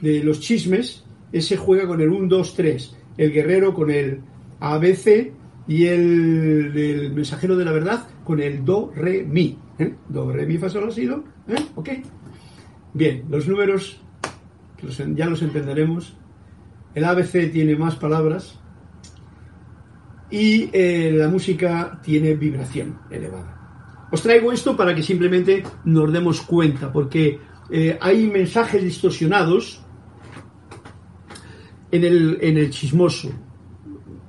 De los chismes, ese juega con el 1, 2, 3. El guerrero con el ABC y el, mensajero de la verdad con el Do, Re, Mi. ¿eh? Do, re, mi, fa, sol, si, do. ¿eh? Bien, los números los, ya los entenderemos. El ABC tiene más palabras y eh, la música tiene vibración elevada. Os traigo esto para que simplemente nos demos cuenta, porque hay mensajes distorsionados en el, en el chismoso,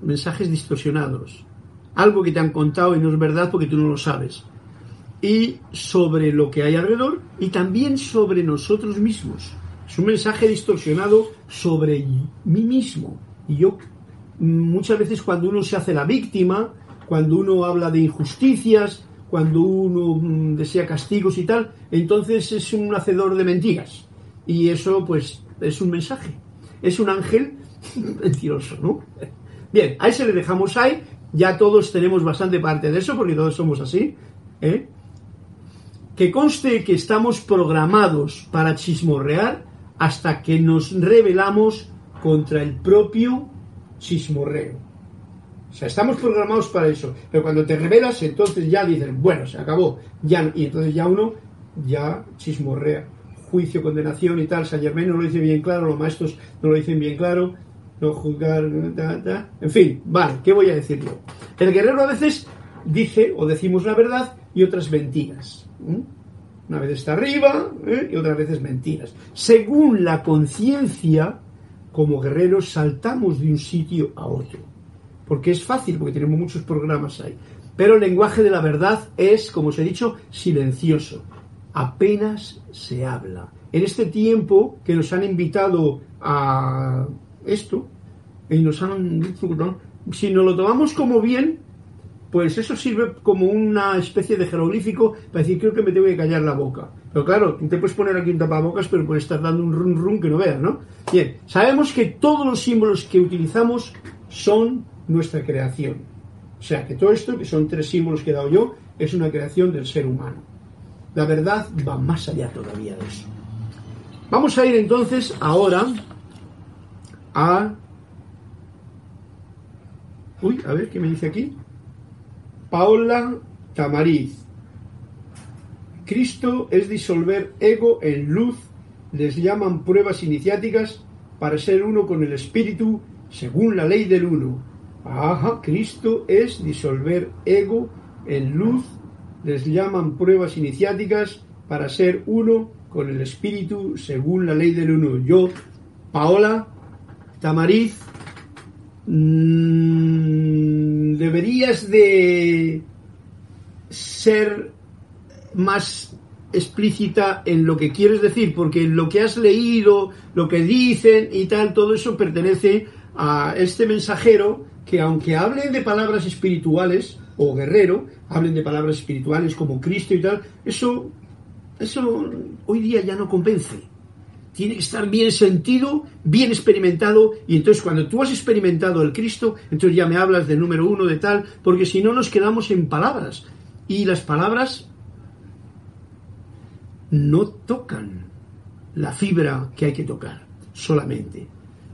mensajes distorsionados, algo que te han contado y no es verdad porque tú no lo sabes, y sobre lo que hay alrededor y también sobre nosotros mismos. Es un mensaje distorsionado sobre mí mismo. Y yo muchas veces cuando uno se hace la víctima, cuando uno habla de injusticias, cuando uno mm, desea castigos y tal, entonces es un hacedor de mentiras. Y eso pues es un mensaje. Es un ángel mentiroso, ¿no? Bien, a ese le dejamos ahí. Ya todos tenemos bastante parte de eso, porque todos somos así. ¿eh? Que conste que estamos programados para chismorrear hasta que nos rebelamos contra el propio chismorreo. O sea, estamos programados para eso. Pero cuando te rebelas, entonces ya dices, bueno, se acabó. Ya, y entonces ya uno ya chismorrea. Juicio, condenación y tal. San Germain no lo dice bien claro, los maestros no lo dicen bien claro. No juzgar, en fin, vale, ¿qué voy a decir yo? El guerrero a veces dice o decimos la verdad y otras mentiras. Una vez está arriba ¿eh? y otras veces mentiras. Según la conciencia, como guerreros saltamos de un sitio a otro. Porque es fácil, porque tenemos muchos programas ahí. Pero el lenguaje de la verdad es, como os he dicho, silencioso. Apenas se habla. En este tiempo que nos han invitado a esto, y nos han si nos lo tomamos como bien, pues eso sirve como una especie de jeroglífico para decir, creo que me tengo que callar la boca. Pero claro, te puedes poner aquí un tapabocas, pero puedes estar dando un rum rum que no veas, ¿no? Bien, sabemos que todos los símbolos que utilizamos son nuestra creación. O sea, que todo esto, que son tres símbolos que he dado yo, es una creación del ser humano. La verdad va más allá todavía de eso. Vamos a ir entonces ahora a... Uy, a ver qué me dice aquí. Paola Tamariz. Cristo es disolver ego en luz, les llaman pruebas iniciáticas para ser uno con el Espíritu según la ley del uno. Ajá, Cristo es disolver ego en luz, les llaman pruebas iniciáticas para ser uno con el Espíritu según la ley del uno. Yo, Paola Tamariz, Mm, deberías de ser más explícita en lo que quieres decir, porque lo que has leído, lo que dicen y tal, todo eso pertenece a este mensajero que aunque hablen de palabras espirituales o guerrero, hablen de palabras espirituales como Cristo y tal, eso, eso hoy día ya no convence tiene que estar bien sentido, bien experimentado, y entonces cuando tú has experimentado el Cristo, entonces ya me hablas del número uno, de tal, porque si no nos quedamos en palabras, y las palabras no tocan la fibra que hay que tocar, solamente.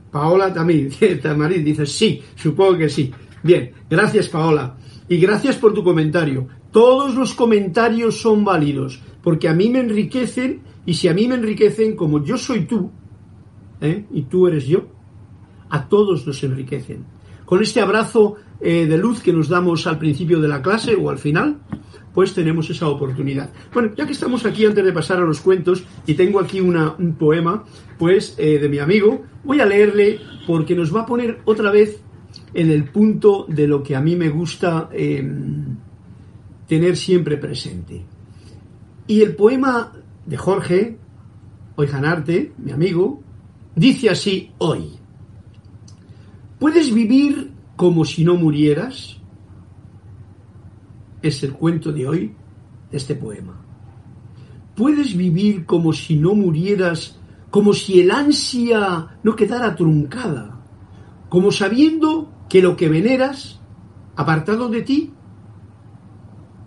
Paola también, Tamarín dice, sí, supongo que sí. Bien, gracias Paola. Y gracias por tu comentario. Todos los comentarios son válidos, porque a mí me enriquecen y si a mí me enriquecen como yo soy tú, ¿eh? y tú eres yo, a todos nos enriquecen. Con este abrazo eh, de luz que nos damos al principio de la clase o al final, pues tenemos esa oportunidad. Bueno, ya que estamos aquí antes de pasar a los cuentos y tengo aquí un poema, pues eh, de mi amigo, voy a leerle porque nos va a poner otra vez en el punto de lo que a mí me gusta em, tener siempre presente. Y el poema de Jorge Oijanarte, mi amigo, dice así hoy. ¿Puedes vivir como si no murieras? Es el cuento de hoy de este poema. ¿Puedes vivir como si no murieras, como si el ansia no quedara truncada, como sabiendo que lo que veneras, apartado de ti,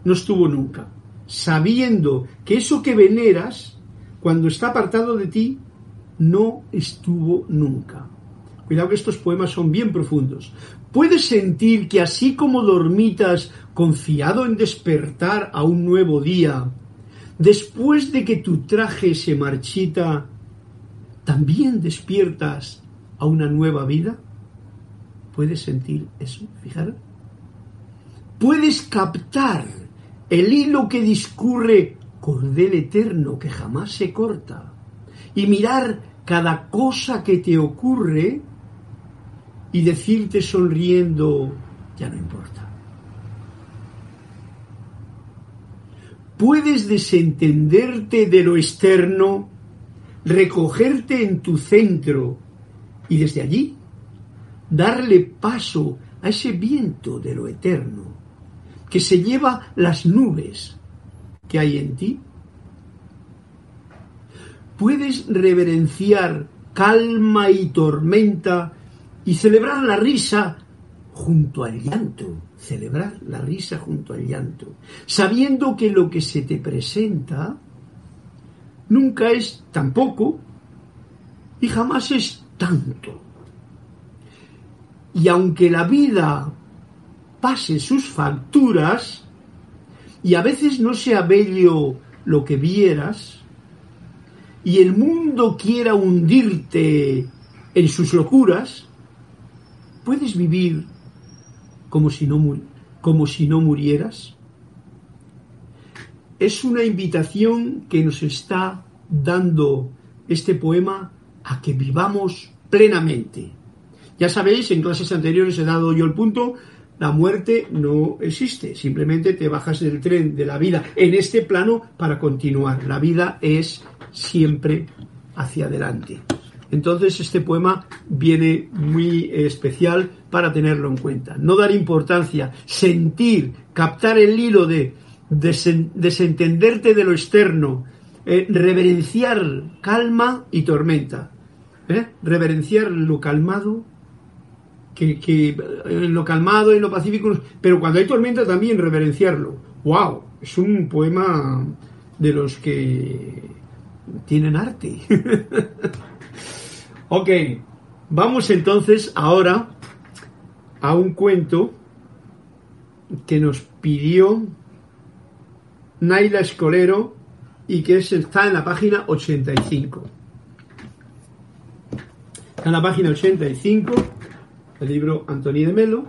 no estuvo nunca? sabiendo que eso que veneras, cuando está apartado de ti, no estuvo nunca. Cuidado que estos poemas son bien profundos. Puedes sentir que así como dormitas confiado en despertar a un nuevo día, después de que tu traje se marchita, también despiertas a una nueva vida? ¿Puedes sentir eso? Fijaros. Puedes captar el hilo que discurre cordel eterno que jamás se corta y mirar cada cosa que te ocurre y decirte sonriendo, ya no importa. Puedes desentenderte de lo externo, recogerte en tu centro y desde allí darle paso a ese viento de lo eterno que se lleva las nubes que hay en ti. Puedes reverenciar calma y tormenta y celebrar la risa junto al llanto, celebrar la risa junto al llanto, sabiendo que lo que se te presenta nunca es tampoco y jamás es tanto. Y aunque la vida pase sus facturas y a veces no sea bello lo que vieras, y el mundo quiera hundirte en sus locuras, puedes vivir como si no, como si no murieras? Es una invitación que nos está dando este poema a que vivamos plenamente. Ya sabéis, en clases anteriores he dado yo el punto, la muerte no existe, simplemente te bajas del tren de la vida en este plano para continuar. La vida es siempre hacia adelante. Entonces este poema viene muy especial para tenerlo en cuenta. No dar importancia, sentir, captar el hilo de desentenderte de lo externo, eh, reverenciar calma y tormenta. ¿eh? Reverenciar lo calmado, que, que eh, lo calmado y lo pacífico, pero cuando hay tormenta también reverenciarlo. ¡Wow! Es un poema de los que tienen arte. Ok, vamos entonces ahora a un cuento que nos pidió Naila Escolero y que está en la página 85. en la página 85, el libro Antoni de Melo,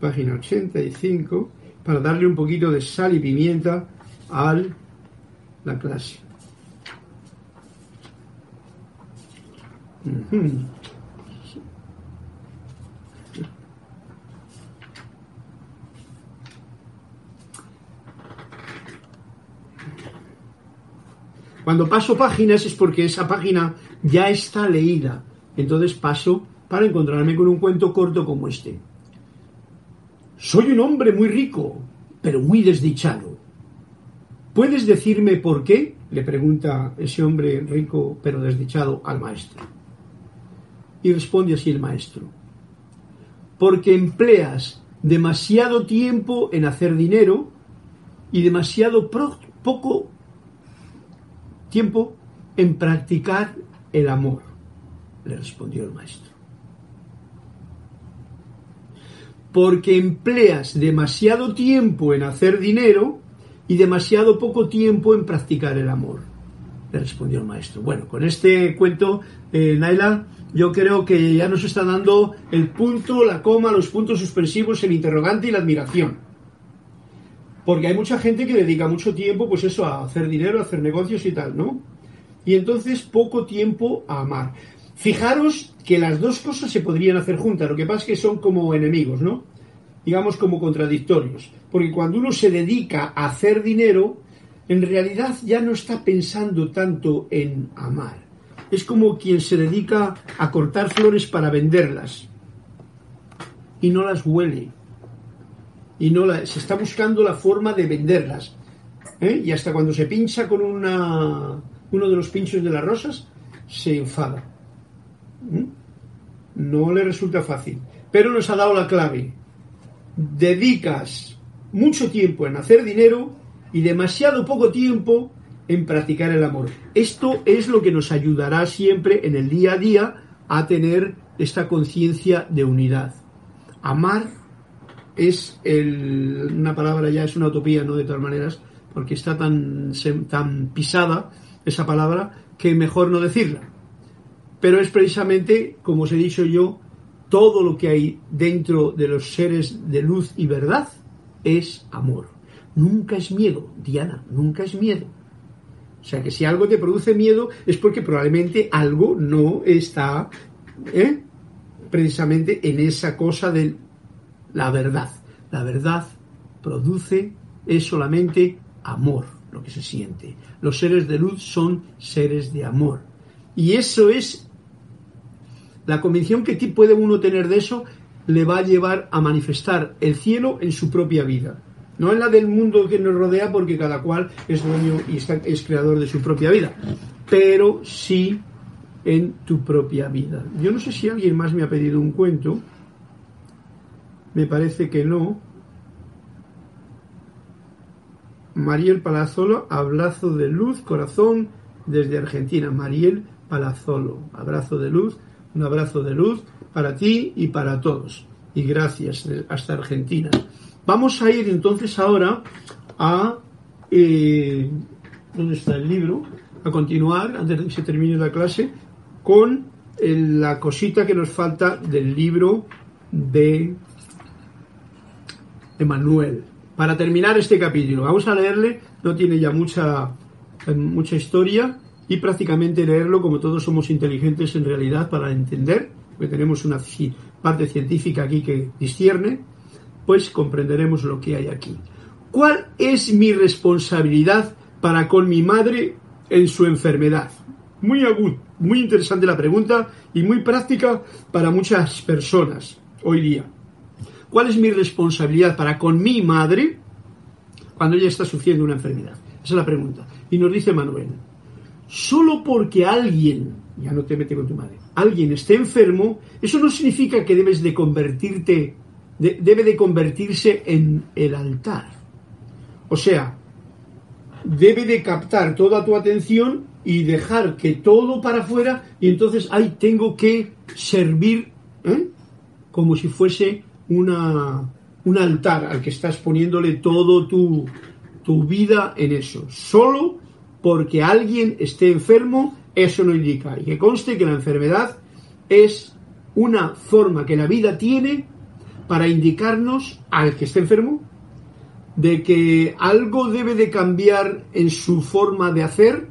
página 85, para darle un poquito de sal y pimienta a la clase. Cuando paso páginas es porque esa página ya está leída. Entonces paso para encontrarme con un cuento corto como este. Soy un hombre muy rico, pero muy desdichado. ¿Puedes decirme por qué? le pregunta ese hombre rico pero desdichado al maestro. Y responde así el maestro. Porque empleas demasiado tiempo en hacer dinero y demasiado poco tiempo en practicar el amor, le respondió el maestro. Porque empleas demasiado tiempo en hacer dinero y demasiado poco tiempo en practicar el amor, le respondió el maestro. Bueno, con este cuento, eh, Naila, yo creo que ya nos está dando el punto, la coma, los puntos suspensivos, el interrogante y la admiración. Porque hay mucha gente que dedica mucho tiempo, pues eso, a hacer dinero, a hacer negocios y tal, ¿no? Y entonces poco tiempo a amar. Fijaros que las dos cosas se podrían hacer juntas, lo que pasa es que son como enemigos, ¿no? Digamos como contradictorios. Porque cuando uno se dedica a hacer dinero, en realidad ya no está pensando tanto en amar es como quien se dedica a cortar flores para venderlas y no las huele y no se está buscando la forma de venderlas ¿eh? y hasta cuando se pincha con una, uno de los pinchos de las rosas se enfada no le resulta fácil pero nos ha dado la clave dedicas mucho tiempo en hacer dinero y demasiado poco tiempo en practicar el amor. Esto es lo que nos ayudará siempre en el día a día a tener esta conciencia de unidad. Amar es una palabra ya, es una utopía, ¿no? De todas maneras, porque está tan pisada esa palabra que mejor no decirla. Pero es precisamente, como os he dicho yo, todo lo que hay dentro de los seres de luz y verdad es amor. Nunca es miedo, Diana, nunca es miedo. O sea que si algo te produce miedo es porque probablemente algo no está ¿eh? precisamente en esa cosa de la verdad. La verdad produce es solamente amor, lo que se siente. Los seres de luz son seres de amor. Y eso es la convicción que puede uno tener de eso, le va a llevar a manifestar el cielo en su propia vida. No en la del mundo que nos rodea, porque cada cual es dueño y es creador de su propia vida, pero sí en tu propia vida. Yo no sé si alguien más me ha pedido un cuento, me parece que no. Mariel Palazolo, abrazo de luz, corazón, desde Argentina. Mariel Palazolo, abrazo de luz, un abrazo de luz para ti y para todos. Y gracias hasta Argentina. Vamos a ir entonces ahora a... Eh, ¿Dónde está el libro? A continuar, antes de que se termine la clase, con la cosita que nos falta del libro de Emanuel. Para terminar este capítulo, vamos a leerle, no tiene ya mucha, mucha historia y prácticamente leerlo como todos somos inteligentes en realidad para entender, porque tenemos una parte científica aquí que discierne, pues comprenderemos lo que hay aquí. ¿Cuál es mi responsabilidad para con mi madre en su enfermedad? Muy agudo, muy interesante la pregunta y muy práctica para muchas personas hoy día. ¿Cuál es mi responsabilidad para con mi madre cuando ella está sufriendo una enfermedad? Esa es la pregunta. Y nos dice Manuel, solo porque alguien, ya no te mete con tu madre, alguien esté enfermo, eso no significa que debes de convertirte, debe de convertirse en el altar. O sea, debe de captar toda tu atención y dejar que todo para afuera y entonces ahí tengo que servir ¿eh? como si fuese una, un altar al que estás poniéndole todo tu, tu vida en eso. Solo porque alguien esté enfermo, eso no indica. Y que conste que la enfermedad es una forma que la vida tiene para indicarnos al que esté enfermo de que algo debe de cambiar en su forma de hacer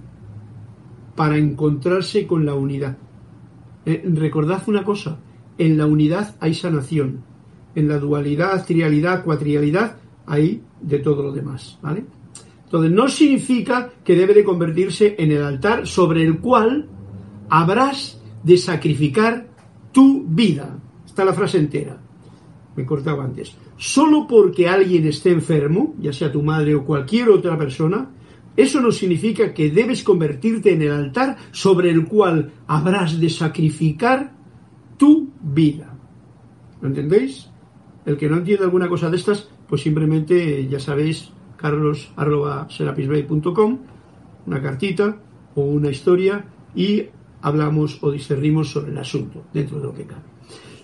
para encontrarse con la unidad. Eh, recordad una cosa, en la unidad hay sanación, en la dualidad, trialidad, cuatrialidad, hay de todo lo demás, ¿vale? Entonces no significa que debe de convertirse en el altar sobre el cual habrás de sacrificar tu vida. Está la frase entera. Me he antes. Solo porque alguien esté enfermo, ya sea tu madre o cualquier otra persona, eso no significa que debes convertirte en el altar sobre el cual habrás de sacrificar tu vida. ¿Lo entendéis? El que no entiende alguna cosa de estas, pues simplemente, ya sabéis, carlos.serapisbay.com, una cartita o una historia y hablamos o discernimos sobre el asunto dentro de lo que cabe.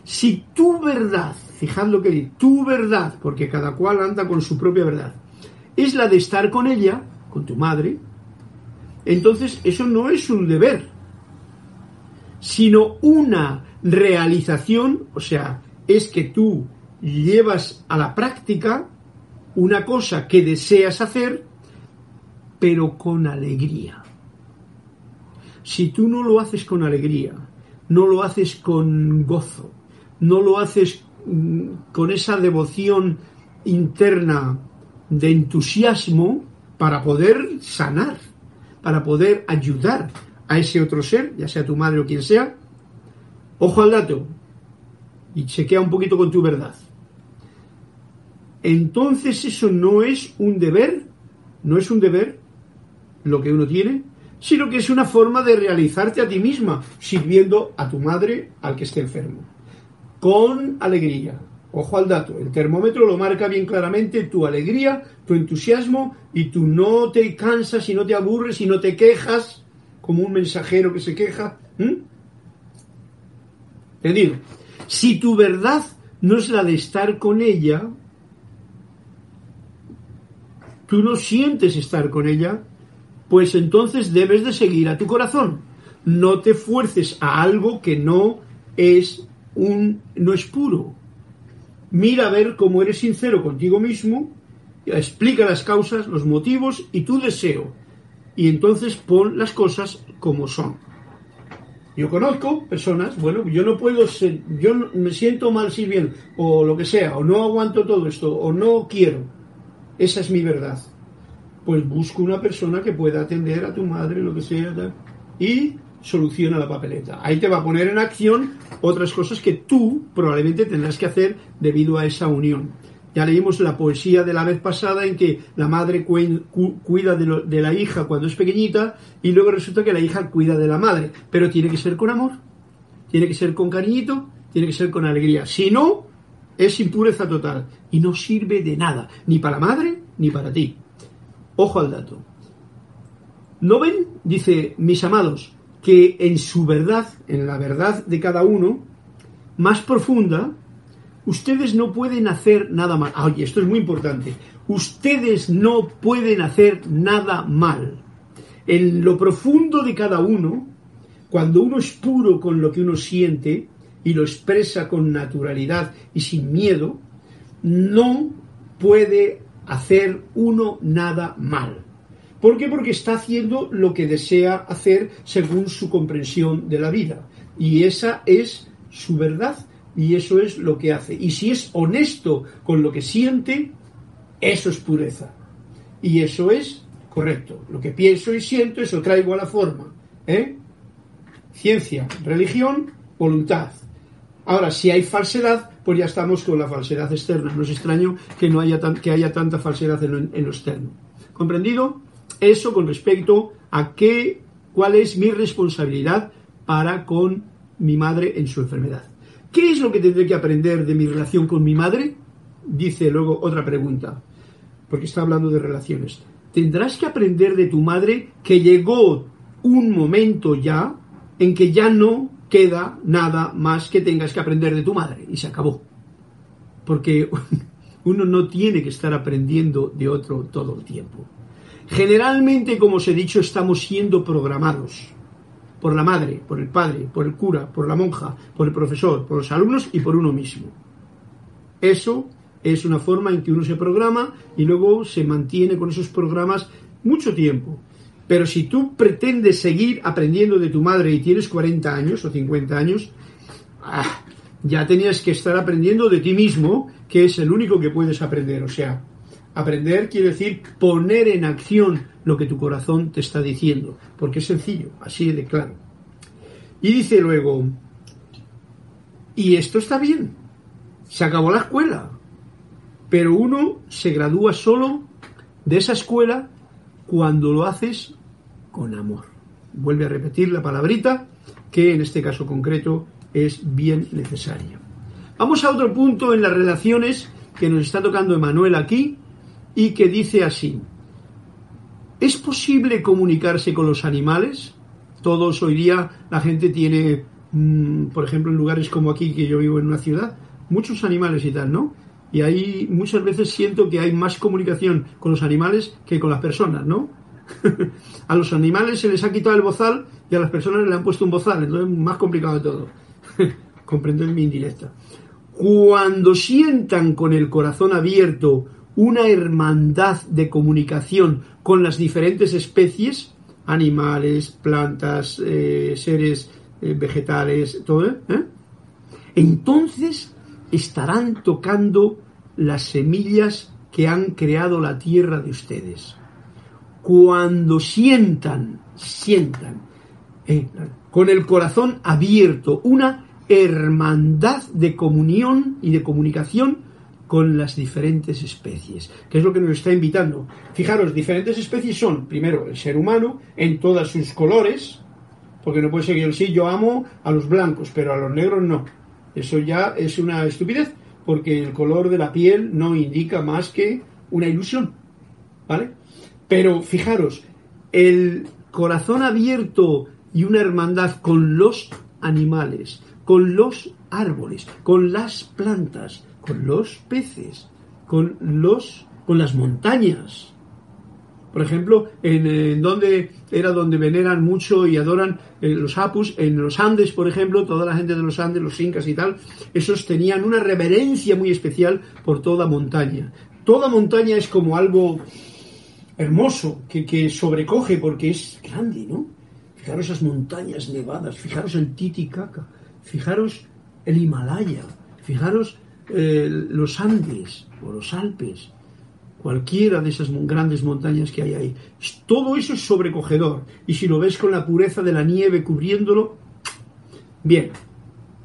Si tu verdad, fijad lo que dice, tu verdad, porque cada cual anda con su propia verdad, es la de estar con ella, con tu madre, entonces eso no es un deber, sino una realización, o sea, es que tú llevas a la práctica una cosa que deseas hacer, pero con alegría. Si tú no lo haces con alegría, no lo haces con gozo, no lo haces mm, con esa devoción interna de entusiasmo, para poder sanar, para poder ayudar a ese otro ser, ya sea tu madre o quien sea, ojo al dato y chequea un poquito con tu verdad. Entonces eso no es un deber, no es un deber lo que uno tiene, sino que es una forma de realizarte a ti misma, sirviendo a tu madre al que esté enfermo, con alegría, Ojo al dato, el termómetro lo marca bien claramente tu alegría, tu entusiasmo y tú no te cansas y no te aburres y no te quejas como un mensajero que se queja. Te digo, si tu verdad no es la de estar con ella, tú no sientes estar con ella, pues entonces debes de seguir a tu corazón. No te fuerces a algo que no es un no es puro. Mira a ver cómo eres sincero contigo mismo, explica las causas, los motivos y tu deseo. Y entonces pon las cosas como son. Yo conozco personas, bueno, yo no puedo ser, yo me siento mal sirviendo, o lo que sea, o no aguanto todo esto, o no quiero. Esa es mi verdad. Pues busco una persona que pueda atender a tu madre, lo que sea, y soluciona la papeleta. Ahí te va a poner en acción otras cosas que tú probablemente tendrás que hacer debido a esa unión. Ya leímos la poesía de la vez pasada en que la madre cuida de, la hija cuando es pequeñita y luego resulta que la hija cuida de la madre. Pero tiene que ser con amor, tiene que ser con cariñito, tiene que ser con alegría. Si no, es impureza total y no sirve de nada, ni para madre ni para ti. Ojo al dato. ¿No ven? Dice, mis amados, que en su verdad, en la verdad de cada uno, más profunda, ustedes no pueden hacer nada mal. Oye, esto es muy importante. Ustedes no pueden hacer nada mal. En lo profundo de cada uno, cuando uno es puro con lo que uno siente y lo expresa con naturalidad y sin miedo, no puede hacer uno nada mal. ¿Por qué? Porque está haciendo lo que desea hacer según su comprensión de la vida. Y esa es su verdad y eso es lo que hace. Y si es honesto con lo que siente, eso es pureza. Y eso es correcto. Lo que pienso y siento, eso traigo a la forma. ¿eh? Ciencia, religión, voluntad. Ahora, si hay falsedad, pues ya estamos con la falsedad externa. No es extraño que, no haya, que haya tanta falsedad en en lo externo. ¿Comprendido? Eso con respecto a qué, cuál es mi responsabilidad para con mi madre en su enfermedad. ¿Qué es lo que tendré que aprender de mi relación con mi madre? Dice luego otra pregunta, porque está hablando de relaciones. Tendrás que aprender de tu madre que llegó un momento ya en que ya no queda nada más que tengas que aprender de tu madre y se acabó. Porque uno no tiene que estar aprendiendo de otro todo el tiempo. Generalmente, como os he dicho, estamos siendo programados por la madre, por el padre, por el cura, por la monja, por el profesor, por los alumnos y por uno mismo. Eso es una forma en que uno se programa y luego se mantiene con esos programas mucho tiempo. Pero si tú pretendes seguir aprendiendo de tu madre y tienes 40 años o 50 años, ah, ya tenías que estar aprendiendo de ti mismo, que es el único que puedes aprender. O sea, aprender quiere decir poner en acción lo que tu corazón te está diciendo, porque es sencillo, así de claro. Y dice luego, y esto está bien, se acabó la escuela, pero uno se gradúa solo de esa escuela cuando lo haces con amor. Vuelve a repetir la palabrita, que en este caso concreto es bien necesaria. Vamos a otro punto en las relaciones que nos está tocando Emanuel aquí y que dice así. ¿Es posible comunicarse con los animales? Todos hoy día la gente tiene, mm, por ejemplo, en lugares como aquí, que yo vivo en una ciudad, muchos animales y tal, ¿no? Y ahí muchas veces siento que hay más comunicación con los animales que con las personas, ¿no? a los animales se les ha quitado el bozal y a las personas le han puesto un bozal, entonces es más complicado de todo. Comprended mi indirecta. Cuando sientan con el corazón abierto una hermandad de comunicación con las diferentes especies, animales, plantas, eh, seres eh, vegetales, todo, ¿eh? entonces estarán tocando las semillas que han creado la tierra de ustedes. Cuando sientan, sientan, con el corazón abierto, una hermandad de comunión y de comunicación con las diferentes especies, que es lo que nos está invitando. Fijaros, diferentes especies son, primero, el ser humano en todos sus colores, porque no puede ser que sí, yo amo a los blancos, pero a los negros no. Eso ya es una estupidez, porque el color de la piel no indica más que una ilusión, ¿vale? Pero fijaros, el corazón abierto y una hermandad con los animales, con los árboles, con las plantas, con los peces, con los con las montañas, Por ejemplo, en, en donde era donde veneran mucho y adoran eh, los apus, en los Andes, por ejemplo, toda la gente de los Andes, los incas y tal, esos tenían una reverencia muy especial por toda montaña. Toda montaña es como algo hermoso que, que sobrecoge porque es grande, ¿no? Fijaros esas montañas nevadas, fijaros el Titicaca, fijaros el Himalaya, fijaros eh, los Andes o los Alpes, cualquiera de esas grandes montañas que hay ahí. Todo eso es sobrecogedor. Y si lo ves con la pureza de la nieve cubriéndolo, bien,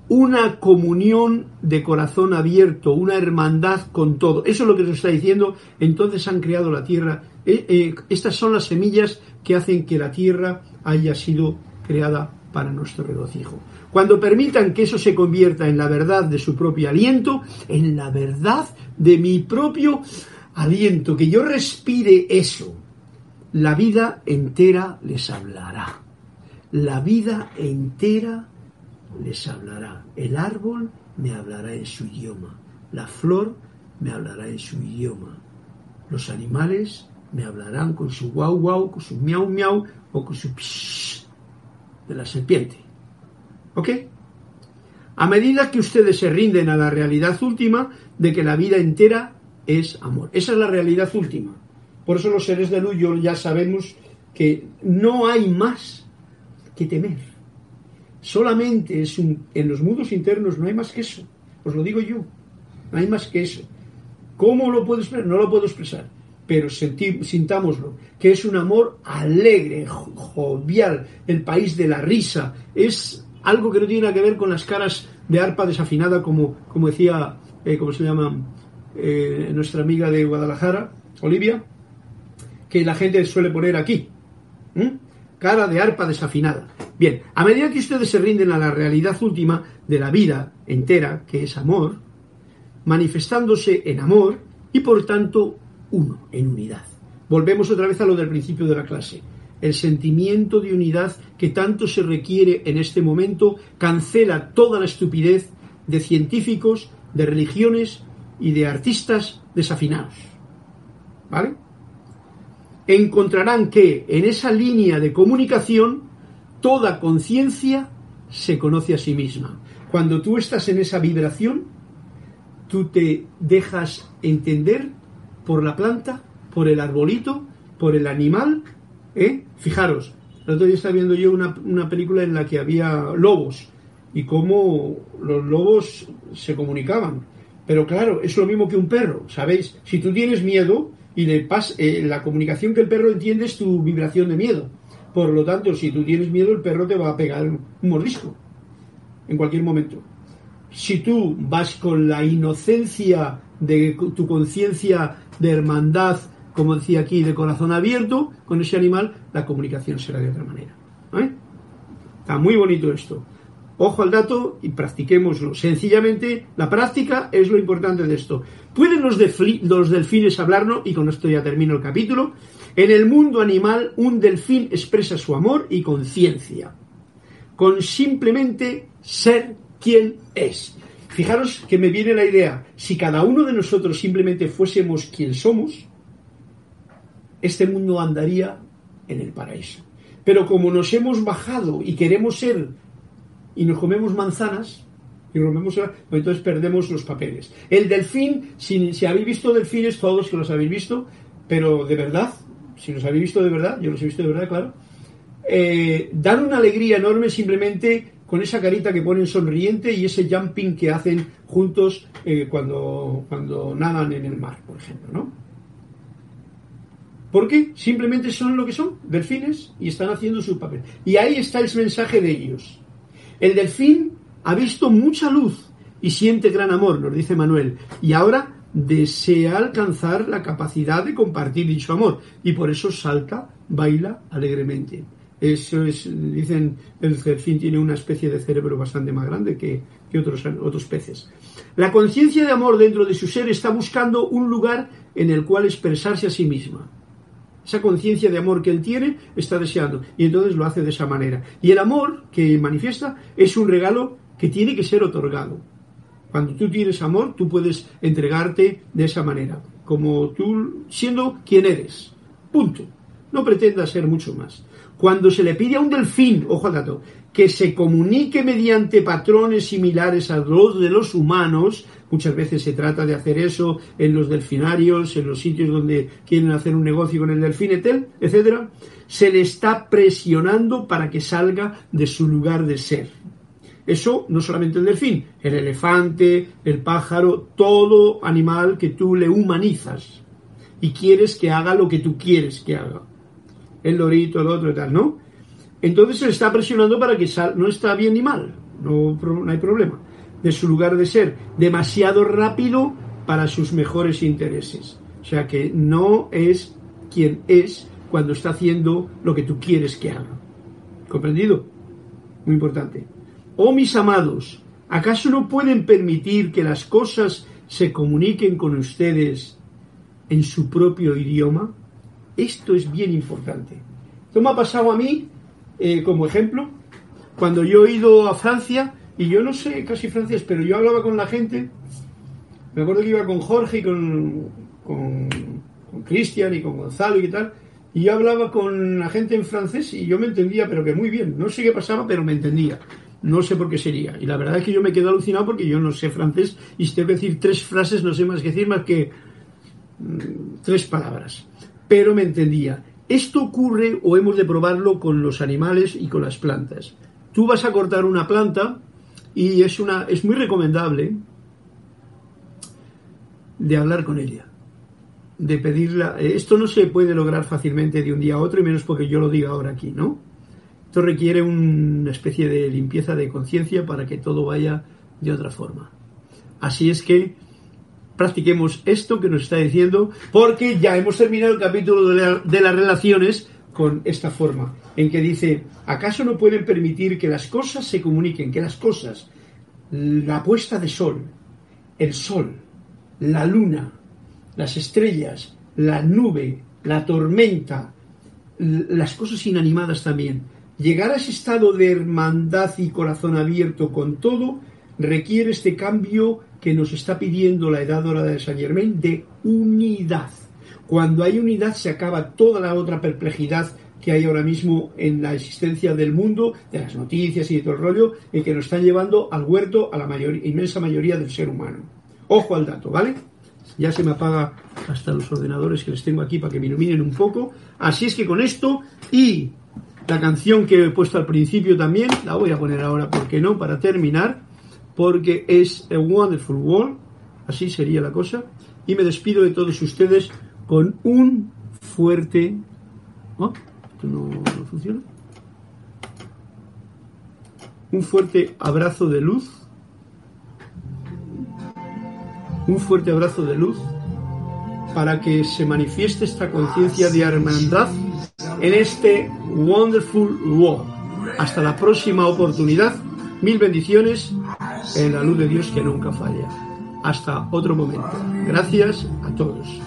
una comunión de corazón abierto, una hermandad con todo. Eso es lo que nos está diciendo. Entonces han creado la tierra. Eh, eh, estas son las semillas que hacen que la tierra haya sido creada para nuestro regocijo. Cuando permitan que eso se convierta en la verdad de su propio aliento, en la verdad de mi propio aliento, que yo respire eso, la vida entera les hablará. La vida entera les hablará. El árbol me hablará en su idioma. La flor me hablará en su idioma. Los animales me hablarán con su guau guau, con su miau miau o con su psh de la serpiente. ¿Ok? A medida que ustedes se rinden a la realidad última de que la vida entera es amor. Esa es la realidad última. Por eso los seres de luz ya sabemos que no hay más que temer. Solamente es un, en los mundos internos no hay más que eso. Os lo digo yo. No hay más que eso. ¿Cómo lo puedo expresar? No lo puedo expresar. Pero sintámoslo, que es un amor alegre, jovial, el país de la risa. Es algo que no tiene nada que ver con las caras de arpa desafinada, como, como decía, eh, ¿cómo se llama? Eh, nuestra amiga de Guadalajara, Olivia, que la gente suele poner aquí. Cara de arpa desafinada. Bien, a medida que ustedes se rinden a la realidad última de la vida entera, que es amor, manifestándose en amor y por tanto uno, en unidad. Volvemos otra vez a lo del principio de la clase. El sentimiento de unidad que tanto se requiere en este momento cancela toda la estupidez de científicos, de religiones y de artistas desafinados. ¿Vale? Encontrarán que en esa línea de comunicación toda conciencia se conoce a sí misma. Cuando tú estás en esa vibración, tú te dejas entender por la planta, por el arbolito, por el animal. ¿eh? Fijaros, el otro día estaba viendo yo una, película en la que había lobos y cómo los lobos se comunicaban pero claro, es lo mismo que un perro, ¿sabéis? Si tú tienes miedo y le pas, eh, la comunicación que el perro entiende es tu vibración de miedo. Por lo tanto, si tú tienes miedo, el perro te va a pegar un mordisco en cualquier momento. Si tú vas con la inocencia de tu conciencia de hermandad, como decía aquí, de corazón abierto con ese animal, la comunicación será de otra manera. ¿eh? Está muy bonito esto. Ojo al dato y practiquémoslo. Sencillamente, la práctica es lo importante de esto. ¿Pueden los, los delfines hablarnos? Y con esto ya termino el capítulo. En el mundo animal, un delfín expresa su amor y conciencia. Con simplemente ser quien es. Fijaros que me viene la idea, si cada uno de nosotros simplemente fuésemos quien somos, este mundo andaría en el paraíso. Pero como nos hemos bajado y queremos ser y nos comemos manzanas y rompemos, pues entonces perdemos los papeles. El delfín, si, habéis visto delfines, todos que los habéis visto, pero de verdad, si los habéis visto de verdad, yo los he visto de verdad, claro, eh, dan una alegría enorme simplemente con esa carita que ponen sonriente y ese jumping que hacen juntos eh, cuando, cuando nadan en el mar, por ejemplo, ¿no? Porque simplemente son lo que son, delfines, y están haciendo su papel. Y ahí está el mensaje de ellos. El delfín ha visto mucha luz y siente gran amor, nos dice Manuel, y ahora desea alcanzar la capacidad de compartir dicho amor y por eso salta, baila alegremente. Eso es, dicen, el delfín tiene una especie de cerebro bastante más grande que, que otros, otros peces. La conciencia de amor dentro de su ser está buscando un lugar en el cual expresarse a sí misma. Esa conciencia de amor que él tiene está deseando y entonces lo hace de esa manera. Y el amor que manifiesta es un regalo que tiene que ser otorgado. Cuando tú tienes amor, tú puedes entregarte de esa manera, como tú siendo quien eres. Punto. No pretenda ser mucho más. Cuando se le pide a un delfín, ojo al dato, que se comunique mediante patrones similares a los de los humanos, muchas veces se trata de hacer eso en los delfinarios, en los sitios donde quieren hacer un negocio con el delfín, etcétera, se le está presionando para que salga de su lugar de ser. Eso no solamente el delfín, el elefante, el pájaro, todo animal que tú le humanizas y quieres que haga lo que tú quieres que haga. El lorito, el otro y tal, ¿no? Entonces se está presionando para que sal no está bien ni mal, no, no hay problema, de su lugar de ser, demasiado rápido para sus mejores intereses. O sea que no es quien es cuando está haciendo lo que tú quieres que haga. ¿Comprendido? Muy importante. Oh mis amados, ¿acaso no pueden permitir que las cosas se comuniquen con ustedes en su propio idioma? Esto es bien importante. Esto me ha pasado a mí, eh, como ejemplo, cuando yo he ido a Francia, y yo no sé casi francés, pero yo hablaba con la gente, me acuerdo que iba con Jorge y con, con, con y con Gonzalo y tal, y yo hablaba con la gente en francés y yo me entendía, pero que muy bien. No sé qué pasaba, pero me entendía. No sé por qué sería. Y la verdad es que yo me quedo alucinado porque yo no sé francés y si tengo que decir tres frases no sé más que decir más que mm, tres palabras pero me entendía. Esto ocurre o hemos de probarlo con los animales y con las plantas. Tú vas a cortar una planta y es, una, es muy recomendable de hablar con ella, de pedirla. Esto no se puede lograr fácilmente de un día a otro y menos porque yo lo diga ahora aquí, ¿no? Esto requiere una especie de limpieza de conciencia para que todo vaya de otra forma. Así es que practiquemos esto que nos está diciendo, porque ya hemos terminado el capítulo de, las relaciones con esta forma, en que dice, ¿acaso no pueden permitir que las cosas se comuniquen, que las cosas, la puesta de sol, el sol, la luna, las estrellas, la nube, la tormenta, las cosas inanimadas también, llegar a ese estado de hermandad y corazón abierto con todo, requiere este cambio que nos está pidiendo la edad dorada de Saint Germain de unidad. Cuando hay unidad se acaba toda la otra perplejidad que hay ahora mismo en la existencia del mundo, de las noticias y de todo el rollo, y que nos están llevando al huerto a la inmensa mayoría del ser humano. Ojo al dato, ¿vale? Ya se me apaga hasta los ordenadores que les tengo aquí para que me iluminen un poco. Así es que con esto y la canción que he puesto al principio también, la voy a poner ahora, ¿por qué no? Para terminar porque es a wonderful world, así sería la cosa, y me despido de todos ustedes con un fuerte... ¿Oh? ¿Esto no, no funciona? Un fuerte abrazo de luz, un fuerte abrazo de luz para que se manifieste esta conciencia de hermandad en este wonderful world. Hasta la próxima oportunidad. Mil bendiciones en la luz de Dios que nunca falla. Hasta otro momento. Gracias a todos.